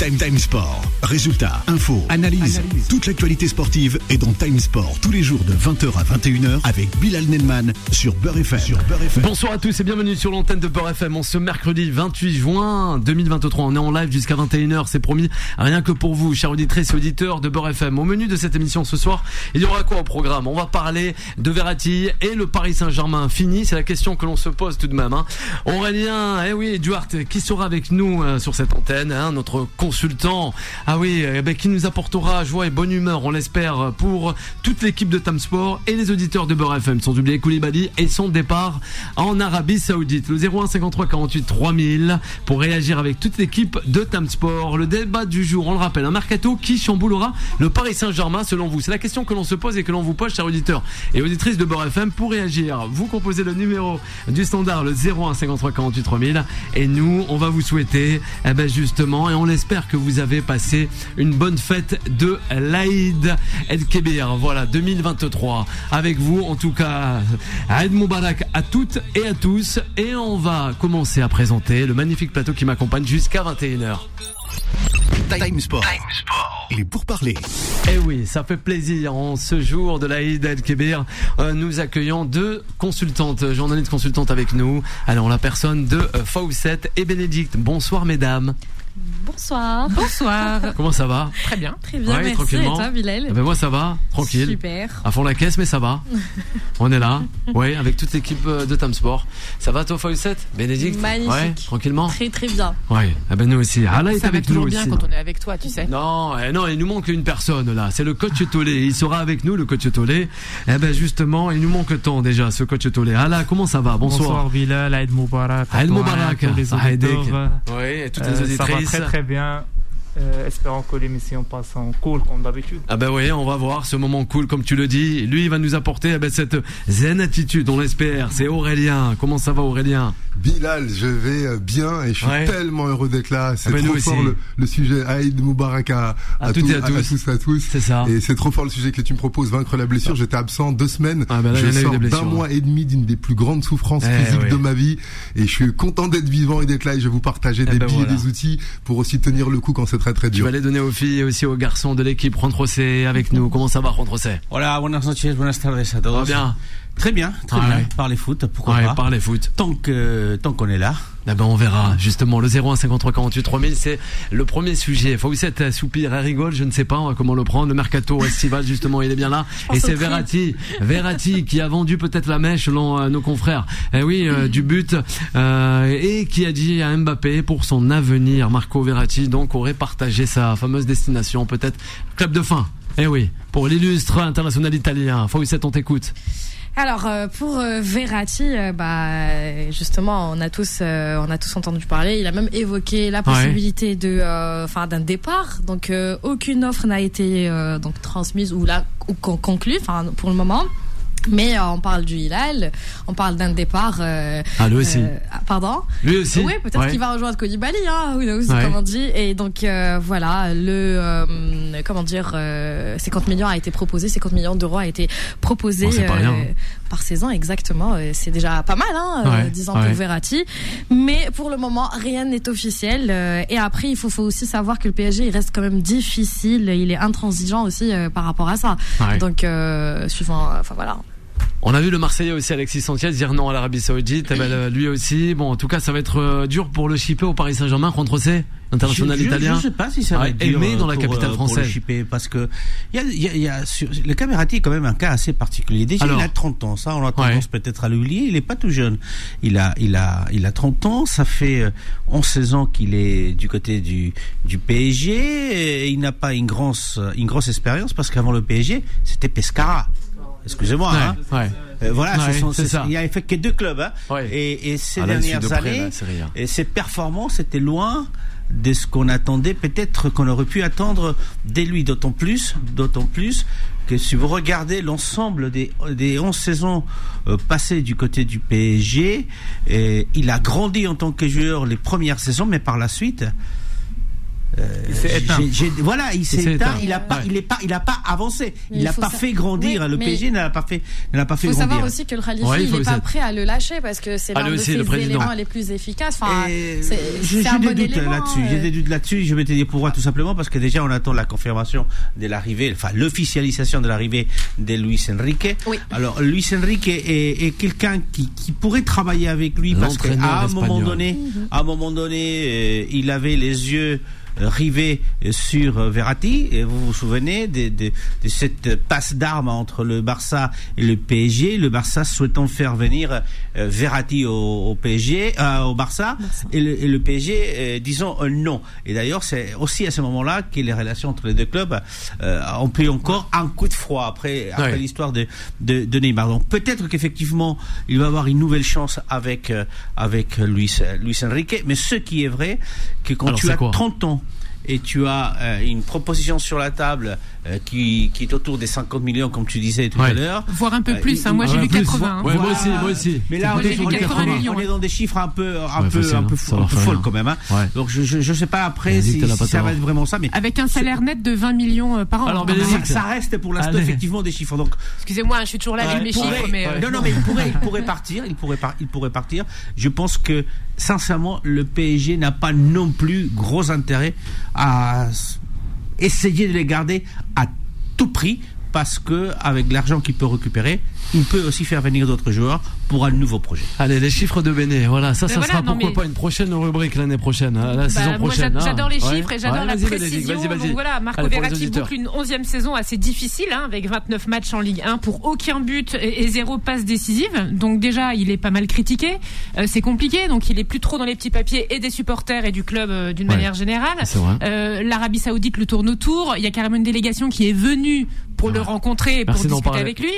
Time Time Sport. Résultats, infos, analyse. Toute l'actualité sportive est dans Time Sport tous les jours de 20h à 21h avec Bilal Nelman sur Beurre FM. Sur Beurre FM. Bonsoir à tous et bienvenue sur l'antenne de Beurre FM. On ce mercredi 28 juin 2023. On est en live jusqu'à 21h, c'est promis. Rien que pour vous, chers auditrices et auditeurs de Beurre FM. Au menu de cette émission ce soir, il y aura quoi au programme? On va parler de Verratti et le Paris Saint-Germain fini. C'est la question que l'on se pose tout de même. Hein. Aurélien, eh oui, Duarte, qui sera avec nous euh, sur cette antenne, hein, notre Ah oui, eh ben, qui nous apportera joie et bonne humeur, on l'espère, pour toute l'équipe de Tam Sport et les auditeurs de Beurre FM, sans oublier Koulibaly et son départ en Arabie Saoudite. Le 01 53 48 3000 pour réagir avec toute l'équipe de Tam Sport. Le débat du jour, on le rappelle, un mercato qui chamboulera le Paris Saint-Germain selon vous. C'est la question que l'on se pose et que l'on vous pose, chers auditeurs et auditrices de Beurre FM, pour réagir. Vous composez le numéro du standard, le 01 53 48 3000 et nous, on va vous souhaiter, eh ben justement, et on l'espère que vous avez passé une bonne fête de l'Aïd El Kébir. Voilà, 2023. Avec vous, en tout cas, Aïd Moubarak à toutes et à tous. Et on va commencer à présenter le magnifique plateau qui m'accompagne jusqu'à 21h. Time Sport. Il est pour parler. Eh oui, ça fait plaisir en ce jour de l'Aïd El Kébir. Euh, nous accueillons deux consultantes, journalistes consultantes avec nous. Alors, la personne de euh, Fawcett et Bénédicte. Bonsoir, mesdames. Bonsoir. Bonsoir. Comment ça va Très bien. Très bien, Ouais, merci. tranquillement. Et toi, Bilal Eh ben moi ça va, tranquille. Super. À fond la caisse, mais ça va. On est là, ouais, avec toute l'équipe euh, de Tam Sport. Ça va toi, Fawcett? Bénédicte? Magnifique. Ouais, tranquillement Très très bien. Ouais, eh ben nous aussi. Allah est Ça va avec nous toujours aussi. bien quand on est avec toi, tu sais. Non, eh non, il nous manque une personne là. C'est le coach Tolé. Il sera avec nous, le coach Tolé. Eh ben justement, il nous manque tant déjà, ce coach Tolé. Allah, comment ça va? Bonsoir. Bonsoir Bilal, Aïd Moubarak. Aïd Moubarak, à tous les ça a aidé. auditeurs. Oui, et toutes Euh, les ça va auditrices. très très bien. 边。Euh, espérons que l'émission passe en cool comme d'habitude. Ah ben oui, on va voir ce moment cool comme tu le dis. Lui, il va nous apporter eh ben, cette zen attitude, on l'espère. C'est Aurélien. Comment ça va Aurélien? Bilal, je vais euh, bien et je suis Ouais. tellement heureux d'être là. C'est Ah ben, trop fort le, le sujet. Aïd Moubarak à, À toutes et à tous. à tous. C'est ça. Et c'est trop fort le sujet que tu me proposes, vaincre la blessure. J'étais absent deux semaines. Ah ben là, je sors d'un hein. mois et demi d'une des plus grandes souffrances Eh physiques oui. de ma vie. Et je suis content d'être vivant et d'être là et je vais vous partager Eh des ben billes voilà. et des outils pour aussi tenir le coup quand c'est très très Tu dur. vas les donner aux filles et aussi aux garçons de l'équipe. Juan José avec nous. Comment ça va, Juan José? Hola, buenas noches, buenas tardes todos. va bien Très bien, très Ah bien. ouais. Parler foot, pourquoi Ouais, pas. par les foot. Tant que tant qu'on est là. Eh ben on verra justement le 01 53 48 3000 c'est le premier sujet. Fawcett soupir et rigole, je ne sais pas comment le prendre. Le mercato estival justement, il est bien là et c'est. Verratti, Verratti qui a vendu peut-être la mèche selon euh, nos confrères. Eh oui, euh, du but euh, et qui a dit à Mbappé pour son avenir Marco Verratti donc aurait partagé sa fameuse destination peut-être club de fin. Eh oui, pour l'illustre international italien. Fawcett, on t'écoute. Alors euh, pour euh, Verratti, euh, bah justement, on a tous, on a tous entendu parler. Il a même évoqué la possibilité de, euh, enfin d'un départ. Donc euh, aucune offre n'a été euh, donc transmise ou là ou con- conclue, enfin pour le moment. Mais euh, on parle du Hilal, on parle d'un départ. euh, Ah lui aussi. euh, ah, pardon? Lui aussi. Oui, peut-être Ouais. qu'il va rejoindre Koulibaly, hein, who knows, Ouais. comme on dit. Et donc euh, voilà, le euh, comment dire, euh, 50 millions a été proposé, 50 millions d'euros a été proposé Bon, pas rien, hein. par saison, exactement. C'est déjà pas mal, hein, Ouais, disons ouais. pour Verratti. Mais pour le moment, rien n'est officiel. euh, et après, il faut, faut aussi savoir que le PSG, il reste quand même difficile. Il est intransigeant aussi euh, par rapport à ça. Donc euh, suivant, enfin voilà. On a vu le Marseillais aussi, Alexis Sanchez, dire non à l'Arabie Saoudite. Eh ben, le- lui aussi. Bon, en tout cas, ça va être euh, dur pour le shipper au Paris Saint-Germain contre C, international je, je- italien. Je sais pas si ça va être dur aimé dans la pour, capitale euh, pour le française. shipper, parce que y a, y a, il y a sur, le Camerati est quand même un cas assez particulier. Déjà, Alors il a 30 ans, ça on a tendance Ouais. peut-être à l'oublier. Il est pas tout jeune. Il a, il a, il a 30 ans. Ça fait euh, 11 ans qu'il est du côté du du PSG. Et il n'a pas une grosse, une grosse expérience parce qu'avant le PSG, c'était Pescara. Excusez-moi. hein. Euh, voilà, Ouais, ce sont- il a fait que deux clubs. Hein. Ouais. Et, et ces Ah, dernières de près, années, là, et ses performances étaient loin de ce qu'on attendait, peut-être qu'on aurait pu attendre dès lui, d'autant plus, d'autant plus que si vous regardez l'ensemble des, des 11 saisons euh, passées du côté du PSG, et il a grandi en tant que joueur les premières saisons, mais par la suite, Il s'est éteint. j'ai- j'ai- voilà, il s'est s'est éteint. éteint. Il a pas, Ouais. il est pas, il a pas avancé. Mais Il n'a pas sa- fait grandir. Le PSG n'a pas fait, n'a pas fait Il faut grandir. savoir aussi que le Khalifi, Ouais, il n'est pas prêt à le lâcher parce que c'est Ah, l'un de ses le éléments les plus efficaces. Enfin, j'ai bon des doutes élément. là-dessus. euh. J'ai des doutes là-dessus. Je te dire pourquoi tout simplement parce que déjà on attend la confirmation de l'arrivée, enfin l'officialisation de l'arrivée de Luis Enrique. Oui. Alors Luis Enrique est, est quelqu'un qui, qui pourrait travailler avec lui parce qu'à un moment donné, à un moment donné, euh, il avait les yeux rivés sur euh, Verratti. Et vous vous souvenez de, de, de cette passe d'armes entre le Barça et le PSG. Le Barça souhaitant faire venir euh, Verratti au, au PSG, euh, au Barça, et le, et le PSG euh, disant euh, non. Et d'ailleurs, c'est aussi à ce moment-là que les relations entre les deux clubs euh, ont pris encore un coup de froid après, après Ouais. l'histoire de, de, de Neymar. Donc peut-être qu'effectivement, il va avoir une nouvelle chance avec euh, avec Luis Luis Enrique. Mais ce qui est vrai, que quand Alors, tu as quoi? 30 ans et tu as euh, une proposition sur la table euh, qui, qui est autour des 50 millions, comme tu disais tout Ouais. à l'heure. Voire un peu Euh, plus. hein. Moi, j'ai vu plus. 80. hein. Ouais, moi aussi, moi aussi. Mais là, on Moi, j'ai est, vu on est- 80 on est- millions, on est dans des chiffres un peu, un Ouais, peu, facile, un peu, hein. fou- un folles rien. quand même. Hein. Ouais. Donc je, je, je sais pas après si, si ça va être vraiment ça, mais Avec un salaire net de 20 millions euh, par an. Alors, hein. Ça, ça reste pour l'instant effectivement des chiffres. Donc Excusez-moi, je suis toujours là avec mes chiffres, mais. euh, non, non, mais il pourrait, il pourrait partir, il pourrait, il pourrait partir. Je pense que sincèrement, le PSG n'a pas non plus gros intérêt à essayer de les garder à tout prix parce que avec l'argent qu'il peut récupérer, il peut aussi faire venir d'autres joueurs pour un nouveau projet. Allez, les chiffres de Béné, voilà, ça, Mais ça voilà, sera non, pourquoi mais- pas une prochaine rubrique l'année prochaine, hein, la Bah, saison prochaine. hein. j'adore les Ouais. chiffres et j'adore Ouais, la précision. Vas-y, vas-y. Donc voilà, Marco Allez, Verratti boucle une 11e saison assez difficile, hein, avec 29 matchs en Ligue 1 pour aucun but et, et zéro passe décisive. Donc déjà, il est pas mal critiqué. Euh, c'est compliqué, donc il est plus trop dans les petits papiers et des supporters et du club euh, d'une Ouais. manière générale. C'est vrai. Euh, L'Arabie Saoudite le tourne autour. Il y a carrément une délégation qui est venue pour le rencontrer et pour Merci discuter avec lui.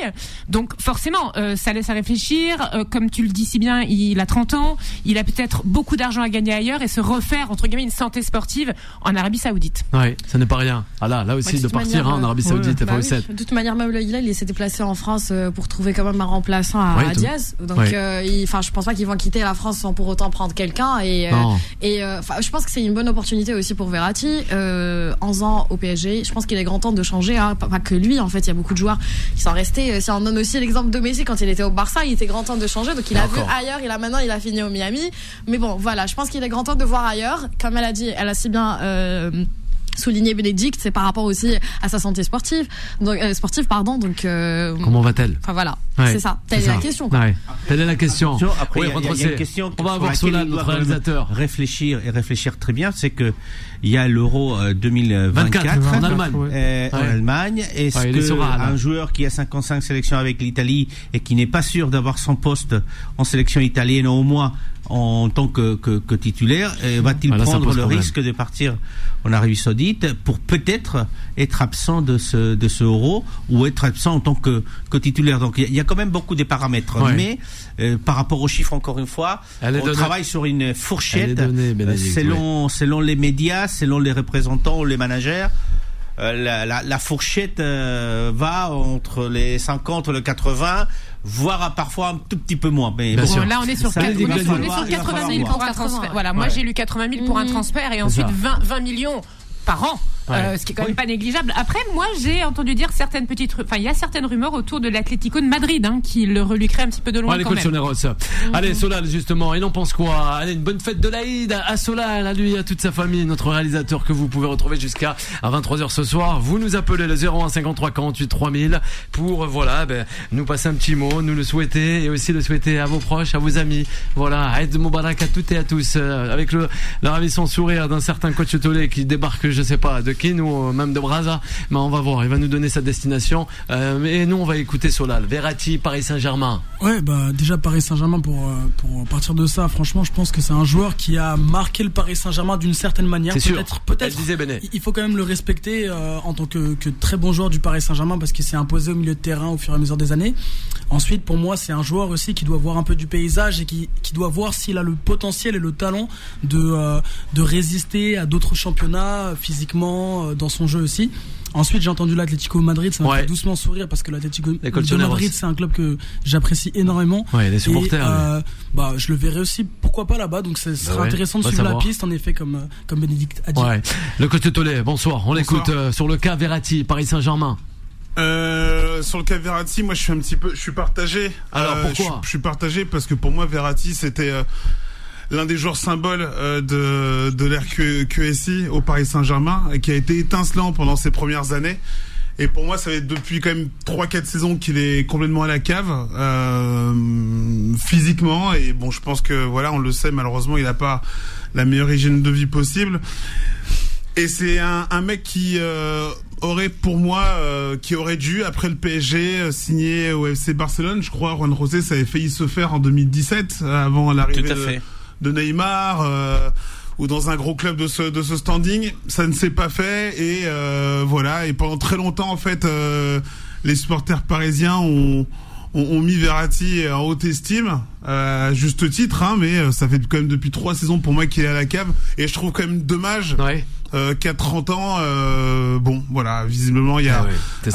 Donc forcément, euh, ça laisse à réfléchir. Euh, comme tu le dis si bien, il a 30 ans. Il a peut-être beaucoup d'argent à gagner ailleurs et se refaire entre guillemets une santé sportive en Arabie Saoudite. Ouais, ça n'est pas rien. Ah là, là aussi, Bah, de partir manière, hein, en Arabie Saoudite, Bah FAO7. oui. De toute manière, même Hilal, il s'est déplacé en France euh, pour trouver quand même un remplaçant à, Ouais. Diaz. Donc, Ouais. euh, il- enfin, je pense pas qu'ils vont quitter la France sans pour autant prendre quelqu'un. Et, euh, et euh, je pense que c'est une bonne opportunité aussi pour Verratti. Euh, 11 ans au PSG, je pense qu'il est grand temps de changer. Hein. Pas, pas que lui, en fait, il y a beaucoup de joueurs qui sont restés. Euh, Si on donne aussi l'exemple de Messi quand il était au Barça, il était grand temps de changer. Donc, il a vu ailleurs. Il a maintenant, il a fini au Miami. Mais bon, voilà, je pense qu'il est grand temps de voir ailleurs. Comme elle a dit, elle a si bien. Euh, souligné Bénédicte, c'est par rapport aussi à sa santé sportive, donc euh, sportive pardon, donc euh, Comment va-t-elle? enfin voilà, Ouais, c'est ça. Telle est la question. quoi. Ouais. Telle est la question. Après, Oui, il y a- il y, a- il y a Retrocé. une question On va avoir Solal, notre réalisateur. Réfléchir et réfléchir très bien, c'est que il y a l'Euro euh, 2024 24, en Allemagne. euh, en Ouais. Allemagne. Est-ce que un joueur qui a 55 sélections avec l'Italie et qui n'est pas sûr d'avoir son poste en sélection italienne au moins en tant que, que, que titulaire, va-t-il Voilà, ça prendre le risque de partir en Arabie Saoudite pour peut-être être absent de ce, de ce Euro ou être absent en tant que, que titulaire? Donc il y a- il y, a quand même beaucoup de paramètres. Ouais. Mais euh, par rapport aux chiffres, encore une fois, Elle on travaille sur une fourchette donnée, euh, selon, selon les médias, selon les représentants ou les managers. Euh, la, la, la fourchette euh, va entre les 50 et le 80, voire parfois un tout petit peu moins. Mais Bien bon, là, on est sur, Ça, quatre- il on va est sur- on falloir- est sur il va 80 000 falloir pour un transfert. Voilà, moi Ouais. j'ai lu 80 000 pour un Mhm. transfert et ensuite ça. 20, 20 millions par an. Euh, Ouais. ce qui est quand même pas négligeable. Après, moi, j'ai entendu dire certaines petites, enfin, il y a certaines rumeurs autour de l'Atlético de Madrid, hein, qui le reluquerait un petit peu de loin Allez, quand coach même. Soneros. Allez, Solal, justement, il en pense quoi? Allez, une bonne fête de l'Aïd à Solal, à lui, à toute sa famille, notre réalisateur que vous pouvez retrouver jusqu'à à 23h ce soir. Vous nous appelez le 01 53 48 3000 pour, euh, voilà, ben, nous passer un petit mot, nous le souhaiter et aussi le souhaiter à vos proches, à vos amis. Voilà, Aïd Moubarak à toutes et à tous, euh, avec le, le ravissant sourire d'un certain coach Tolé qui débarque, je sais pas, de Kin ou euh, même de Braza. Mais on va voir, il va nous donner sa destination. Euh, mais nous, on va écouter Solal. Verratti, Paris Saint-Germain. Ouais, bah déjà Paris Saint-Germain pour euh, pour partir de ça, franchement, je pense que c'est un joueur qui a marqué le Paris Saint-Germain d'une certaine manière. C'est sûr. Peut-être, peut-être. Il faut quand même le respecter euh, en tant que, que très bon joueur du Paris Saint-Germain parce qu'il s'est imposé au milieu de terrain au fur et à mesure des années. Ensuite, pour moi, c'est un joueur aussi qui doit voir un peu du paysage et qui, qui doit voir s'il a le potentiel et le talent de, euh, de résister à d'autres championnats physiquement, euh, dans son jeu aussi. Ensuite, j'ai entendu l'Atlético Madrid, ça m'a Ouais. fait doucement sourire parce que l'Atlético de. Madrid, c'est un club que j'apprécie énormément. Ouais, les supporters, Et, euh, bah, je le verrai aussi, pourquoi pas là-bas. Donc, ce sera ouais, intéressant de suivre la piste, en effet, comme, euh, comme Bénédicte a dit. Ouais. Le coach de bonsoir. On l'écoute euh, sur le cas Verratti, Paris Saint-Germain. Euh, sur le cas Verratti, moi je suis un petit peu, je suis partagé. Alors, Euh, pourquoi je, je suis partagé parce que pour moi Verratti c'était euh, l'un des joueurs symboles euh, de de l'ère Q- QSI au Paris Saint-Germain qui a été étincelant pendant ses premières années. Et pour moi, ça fait depuis quand même 3-4 saisons qu'il est complètement à la cave euh, physiquement. Et bon, je pense que voilà, on le sait, malheureusement, il n'a pas la meilleure hygiène de vie possible. Et c'est un, un mec qui euh, aurait, pour moi, euh, qui aurait dû, après le PSG, euh, signer au FC Barcelone. Je crois, Juan Rosé, ça avait failli se faire en 2017, euh, avant l'arrivée Tout à de, fait. De Neymar. euh, ou dans un gros club de ce de ce standing, ça ne s'est pas fait. Et euh, voilà. Et pendant très longtemps en fait euh, les supporters parisiens ont ont, mis Verratti en haute estime, euh, à juste titre, hein, mais euh, ça fait quand même depuis trois saisons pour moi qu'il est à la cave, et je trouve quand même dommage euh, qu'à 30 ans, euh, bon, voilà, visiblement il y a Ah ouais,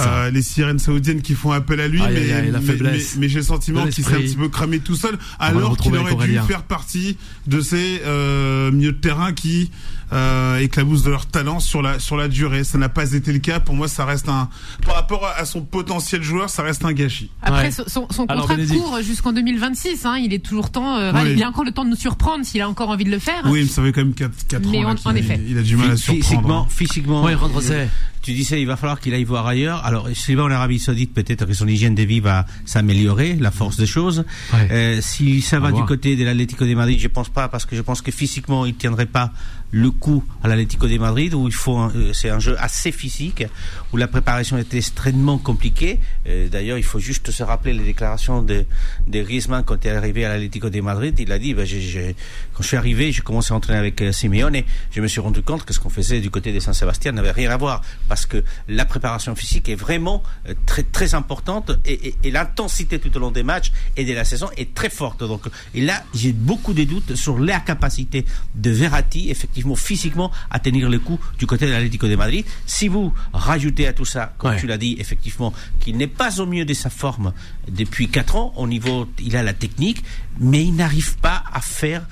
euh, les sirènes saoudiennes qui font appel à lui, mais, mais, faiblesse mais- mais j'ai le sentiment qu'il s'est un petit peu cramé tout seul, alors qu'il aurait dû faire partie de ces euh, milieux de terrain qui euh, éclaboussent de leur talent sur la sur la durée. Ça n'a pas été le cas. Pour moi, ça reste un par rapport à son potentiel joueur, ça reste un gâchis. Après, son, son- son Alors, contrat Bénédicte. court jusqu'en 2026. Hein, il est toujours temps. euh, Oui. Il a encore le temps de nous surprendre s'il a encore envie de le faire. Oui, mais ça fait quand même 4, Mais ans. là en- qu'il- en effet. Il a du mal à surprendre. Physiquement, physiquement. Ouais, Juan José. Tu disais, il va falloir qu'il aille voir ailleurs. Alors, s'il va en Arabie Saoudite, peut-être que son hygiène de vie va s'améliorer, la force des choses. Euh, si ça va du côté de l'Atlético de Madrid, je pense pas, parce que je pense que physiquement, il tiendrait pas le coup à l'Atlético de Madrid, où il faut, euh, c'est un jeu assez physique, où la préparation est extrêmement compliquée. Euh, D'ailleurs, il faut juste se rappeler les déclarations de, de Griezmann quand il est arrivé à l'Atlético de Madrid. Il a dit, ben, j'ai- quand je suis arrivé, j'ai commencé à entraîner avec euh, Simeone et je me suis rendu compte que ce qu'on faisait du côté de Saint-Sébastien n'avait rien à voir parce que la préparation physique est vraiment euh, très très importante et, et- et l'intensité tout au long des matchs et de la saison est très forte. Donc, et là, j'ai beaucoup de doutes sur la capacité de Verratti, effectivement, physiquement, à tenir le coup du côté de l'Atlético de Madrid. Si vous rajoutez à tout ça, comme Ouais. tu l'as dit, effectivement, qu'il n'est pas au mieux de sa forme depuis 4 ans, au niveau, il a la technique, mais il n'arrive pas à faire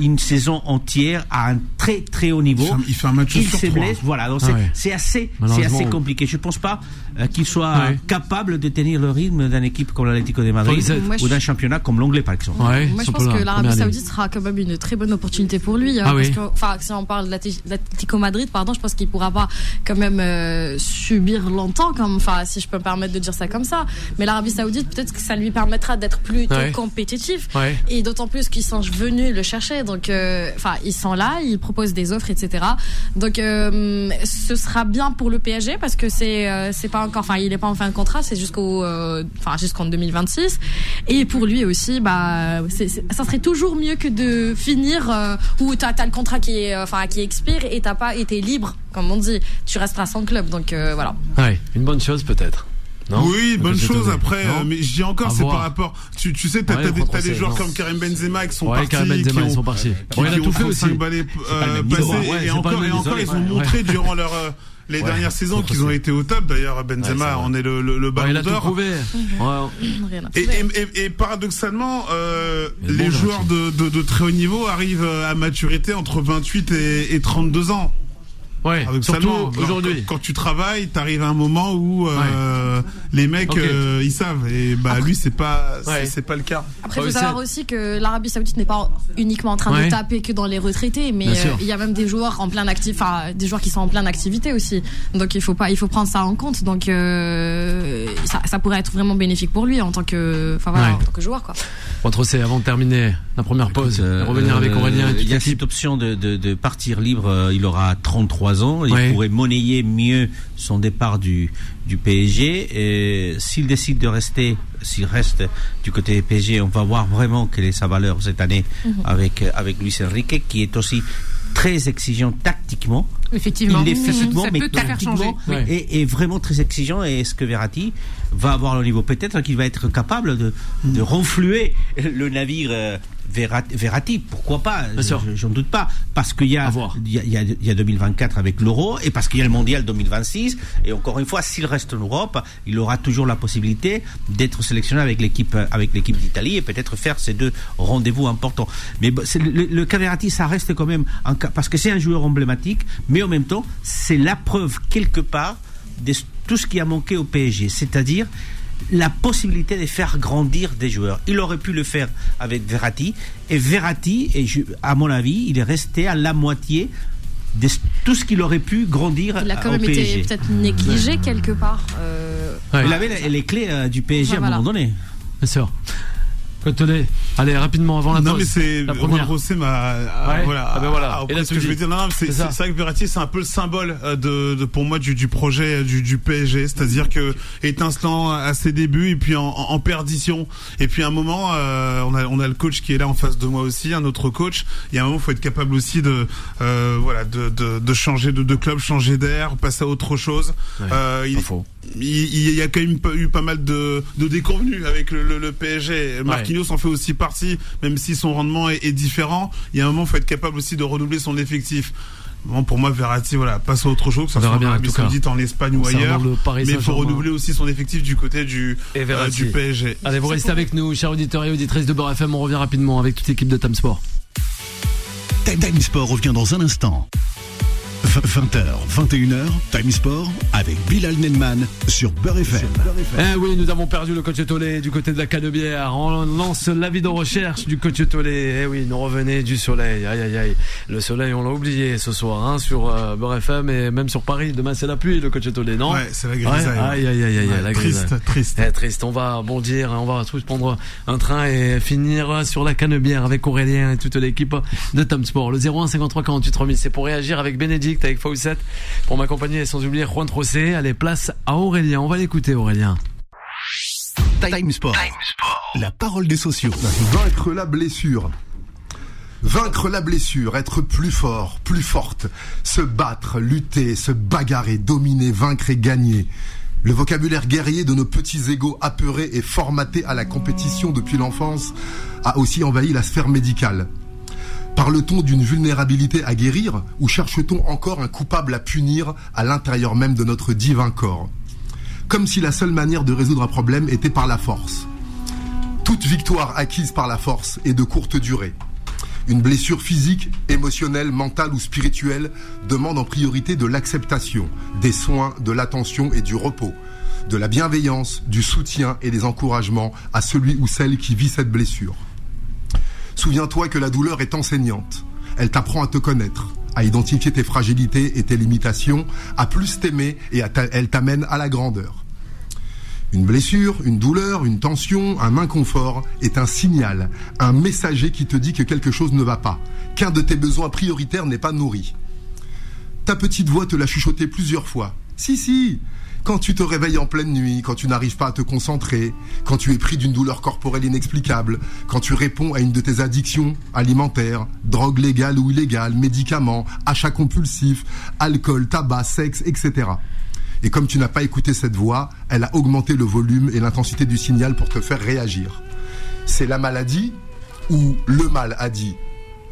une saison entière à un très très haut niveau. Il fait- un match Il sur se trois. blesse, voilà. Donc Ah c'est ouais. assez, c'est assez compliqué. Je pense pas euh, qu'il soit Ouais. capable de tenir le rythme d'une équipe comme l'Atlético de Madrid Moi, ou d'un championnat comme l'anglais par exemple. Moi, je pense que l'Arabie Saoudite sera quand même une très bonne opportunité pour lui. hein, Ah parce oui. que, enfin, si on parle de l'Atlé- l'Atlético Madrid, pardon, je pense qu'il pourra pas quand même euh, subir longtemps, comme, enfin, si je peux me permettre de dire ça comme ça. Mais l'Arabie Saoudite, peut-être que ça lui permettra d'être plus Ouais. compétitif. Ouais. Et d'autant plus qu'ils sont venus le chercher. Donc, euh, enfin, ils sont là, ils proposent des offres, etc. Donc, euh, ce sera bien pour le PSG parce que c'est, euh, c'est pas encore, enfin, il est pas en fin de contrat, c'est jusqu'au, enfin, jusqu'en 2026. Et pour lui aussi, bah, ça serait toujours mieux que de finir où t'as, t'as le contrat qui enfin, qui expire et t'as pas été libre, comme on dit. Tu resteras sans club. Donc, voilà. Ouais, une bonne chose peut-être. Non oui, bonne chose après, Non euh, mais je dis encore, c'est par rapport. Tu, tu sais, t'as Ouais, t'as des, des joueurs non. comme Karim Benzema qui sont Ouais, partis. Karim Benzema, qui ont, ils sont partis. qui- tout ont fait 35 aussi. balais euh, passés niveau. Ouais, et encore, et encore, ils ont Ouais. montré durant leur euh, les Ouais. dernières saisons qu'ils ont été au top. D'ailleurs, Ouais, Benzema vrai. en est le, le, le Ouais, ballon il a tout d'or. prouvé. Ouais. À Et, et- et- et paradoxalement, euh, les bon, joueurs de, de, de très haut niveau arrivent euh, à maturité entre 28 et, et 32 ans. Ouais, Paradoxalement, surtout quand- aujourd'hui. Quand, tu travailles, t'arrives à un moment où euh, les mecs, euh, ils savent. Et bah lui, c'est pas, c'est- Ouais. c'est pas le cas. Après, il Ouais, faut savoir aussi que l'Arabie Saoudite n'est pas uniquement en train Ouais. de taper que dans les retraités, mais euh, il y a même des joueurs en plein actif, enfin des joueurs qui sont en pleine activité aussi. Donc il faut pas, il faut prendre ça en compte. Donc euh, ça, ça pourrait être vraiment bénéfique pour lui en tant que, enfin voilà, Ouais. en tant que joueur quoi. Bon, trop c'est avant de terminer la première pause, Euh, revenir avec Aurélien Il y a cette option de, de, de partir libre. Il aura 33 ans. Il pourrait monnayer mieux son départ du, du PSG. Et s'il décide de rester, s'il reste du côté du PSG, on va voir vraiment quelle est sa valeur cette année Mhm. avec, avec Luis Enrique, qui est aussi très exigeant tactiquement. Effectivement. Il est physiquement, mais tactiquement, et, et vraiment très exigeant. Et est-ce que Verratti va avoir le niveau? Peut-être qu'il va être capable de, de renfluer le navire Verratti, pourquoi pas J'en doute pas. Parce qu'il y, a, il y, a, y a 2024 avec l'Euro et parce qu'il y a le Mondial 2026. Et encore une fois, s'il reste en Europe, il aura toujours la possibilité d'être sélectionné avec l'équipe avec l'équipe d'Italie et peut-être faire ces deux rendez-vous importants. Mais le, le cas Verratti, ça reste quand même un cas, parce que c'est un joueur emblématique, mais en même temps, c'est la preuve quelque part de tout ce qui a manqué au PSG, c'est-à-dire la possibilité de faire grandir des joueurs. Il aurait pu le faire avec Verratti, et Verratti, et à mon avis, il est resté à la moitié de tout ce qu'il aurait pu grandir Il a quand même été peut-être négligé quelque part. Euh, il avait les, clés euh, du PSG à un moment donné. Bien sûr. Cotelet. Allez, rapidement avant la pause. Non, mais c'est la première. Rosset m'a voilà. Ah ben voilà. Et là, ce que je veux dire, non, c'est c'est vrai que Verratti, c'est un peu le symbole euh, de, de pour moi du, du projet du, du PSG, c'est-à-dire que étincelant à ses débuts et puis en, en perdition. Et puis à un moment, euh, on a on a le coach qui est là en face de moi aussi, un autre coach. Il y a un moment, faut être capable aussi de euh, voilà de, de, de changer de, de club, changer d'air, passer à autre chose. euh, il, il, y a quand même eu pas mal de, de déconvenus avec le, le, PSG. Marquinhos en fait aussi partie, même si son rendement est, différent. Il y a un moment, il faut être capable aussi de renouveler son effectif. Bon, pour moi, Verratti, voilà, passe à autre chose, que ça soit bien, en en Espagne ou ailleurs. mais il faut renouveler aussi son effectif du côté du, euh, du PSG. Allez, vous restez avec nous, chers auditeurs et auditrices de Beurre FM. On revient rapidement avec toute l'équipe de Time Sport. Time Sport revient dans un instant. 20h, 21h, Time Sport avec Bilal Nenman sur Beurre FM. Eh oui, nous avons perdu le coach Tolé du côté de la Canebière. On lance l'avis de recherche du coach Tolé. Eh oui, nous revenez du soleil. Aïe aïe aïe. Le soleil, on l'a oublié ce soir hein, sur euh, Beurre FM et même sur Paris. Demain, c'est la pluie, le coach Tolé, non? Ouais, c'est la grisaille. Aïe aïe aïe aïe, la Triste, triste. Eh, triste. On va bondir, on va tous prendre un train et finir sur la Canebière avec Aurélien et toute l'équipe de Time Sport. Le 01 53 48 3000, c'est pour réagir avec Bénédicte avec Fawcett pour m'accompagner et sans oublier Juan Trossé. Allez, place à Aurélien. On va l'écouter, Aurélien. Time Sport. La parole des sociaux. Vaincre la blessure. Vaincre la blessure, être plus fort, plus forte, se battre, lutter, se bagarrer, dominer, vaincre et gagner. Le vocabulaire guerrier de nos petits égaux apeurés et formatés à la compétition depuis l'enfance a aussi envahi la sphère médicale. Parle-t-on d'une vulnérabilité à guérir ou cherche-t-on encore un coupable à punir à l'intérieur même de notre divin corps? Comme si la seule manière de résoudre un problème était par la force. Toute victoire acquise par la force est de courte durée. Une blessure physique, émotionnelle, mentale ou spirituelle demande en priorité de l'acceptation, des soins, de l'attention et du repos, de la bienveillance, du soutien et des encouragements à celui ou celle qui vit cette blessure. Souviens-toi que la douleur est enseignante. Elle t'apprend à te connaître, à identifier tes fragilités et tes limitations, à plus t'aimer et elle t'amène à la grandeur. Une blessure, une douleur, une tension, un inconfort est un signal, un messager qui te dit que quelque chose ne va pas, qu'un de tes besoins prioritaires n'est pas nourri. Ta petite voix te l'a chuchoté plusieurs fois. Si, si, quand tu te réveilles en pleine nuit, quand tu n'arrives pas à te concentrer, quand tu es pris d'une douleur corporelle inexplicable, quand tu réponds à une de tes addictions alimentaires, drogue légale ou illégale, médicaments, achats compulsifs, alcool, tabac, sexe, etc. Et comme tu n'as pas écouté cette voix, elle a augmenté le volume et l'intensité du signal pour te faire réagir. C'est la maladie ou le mal a dit?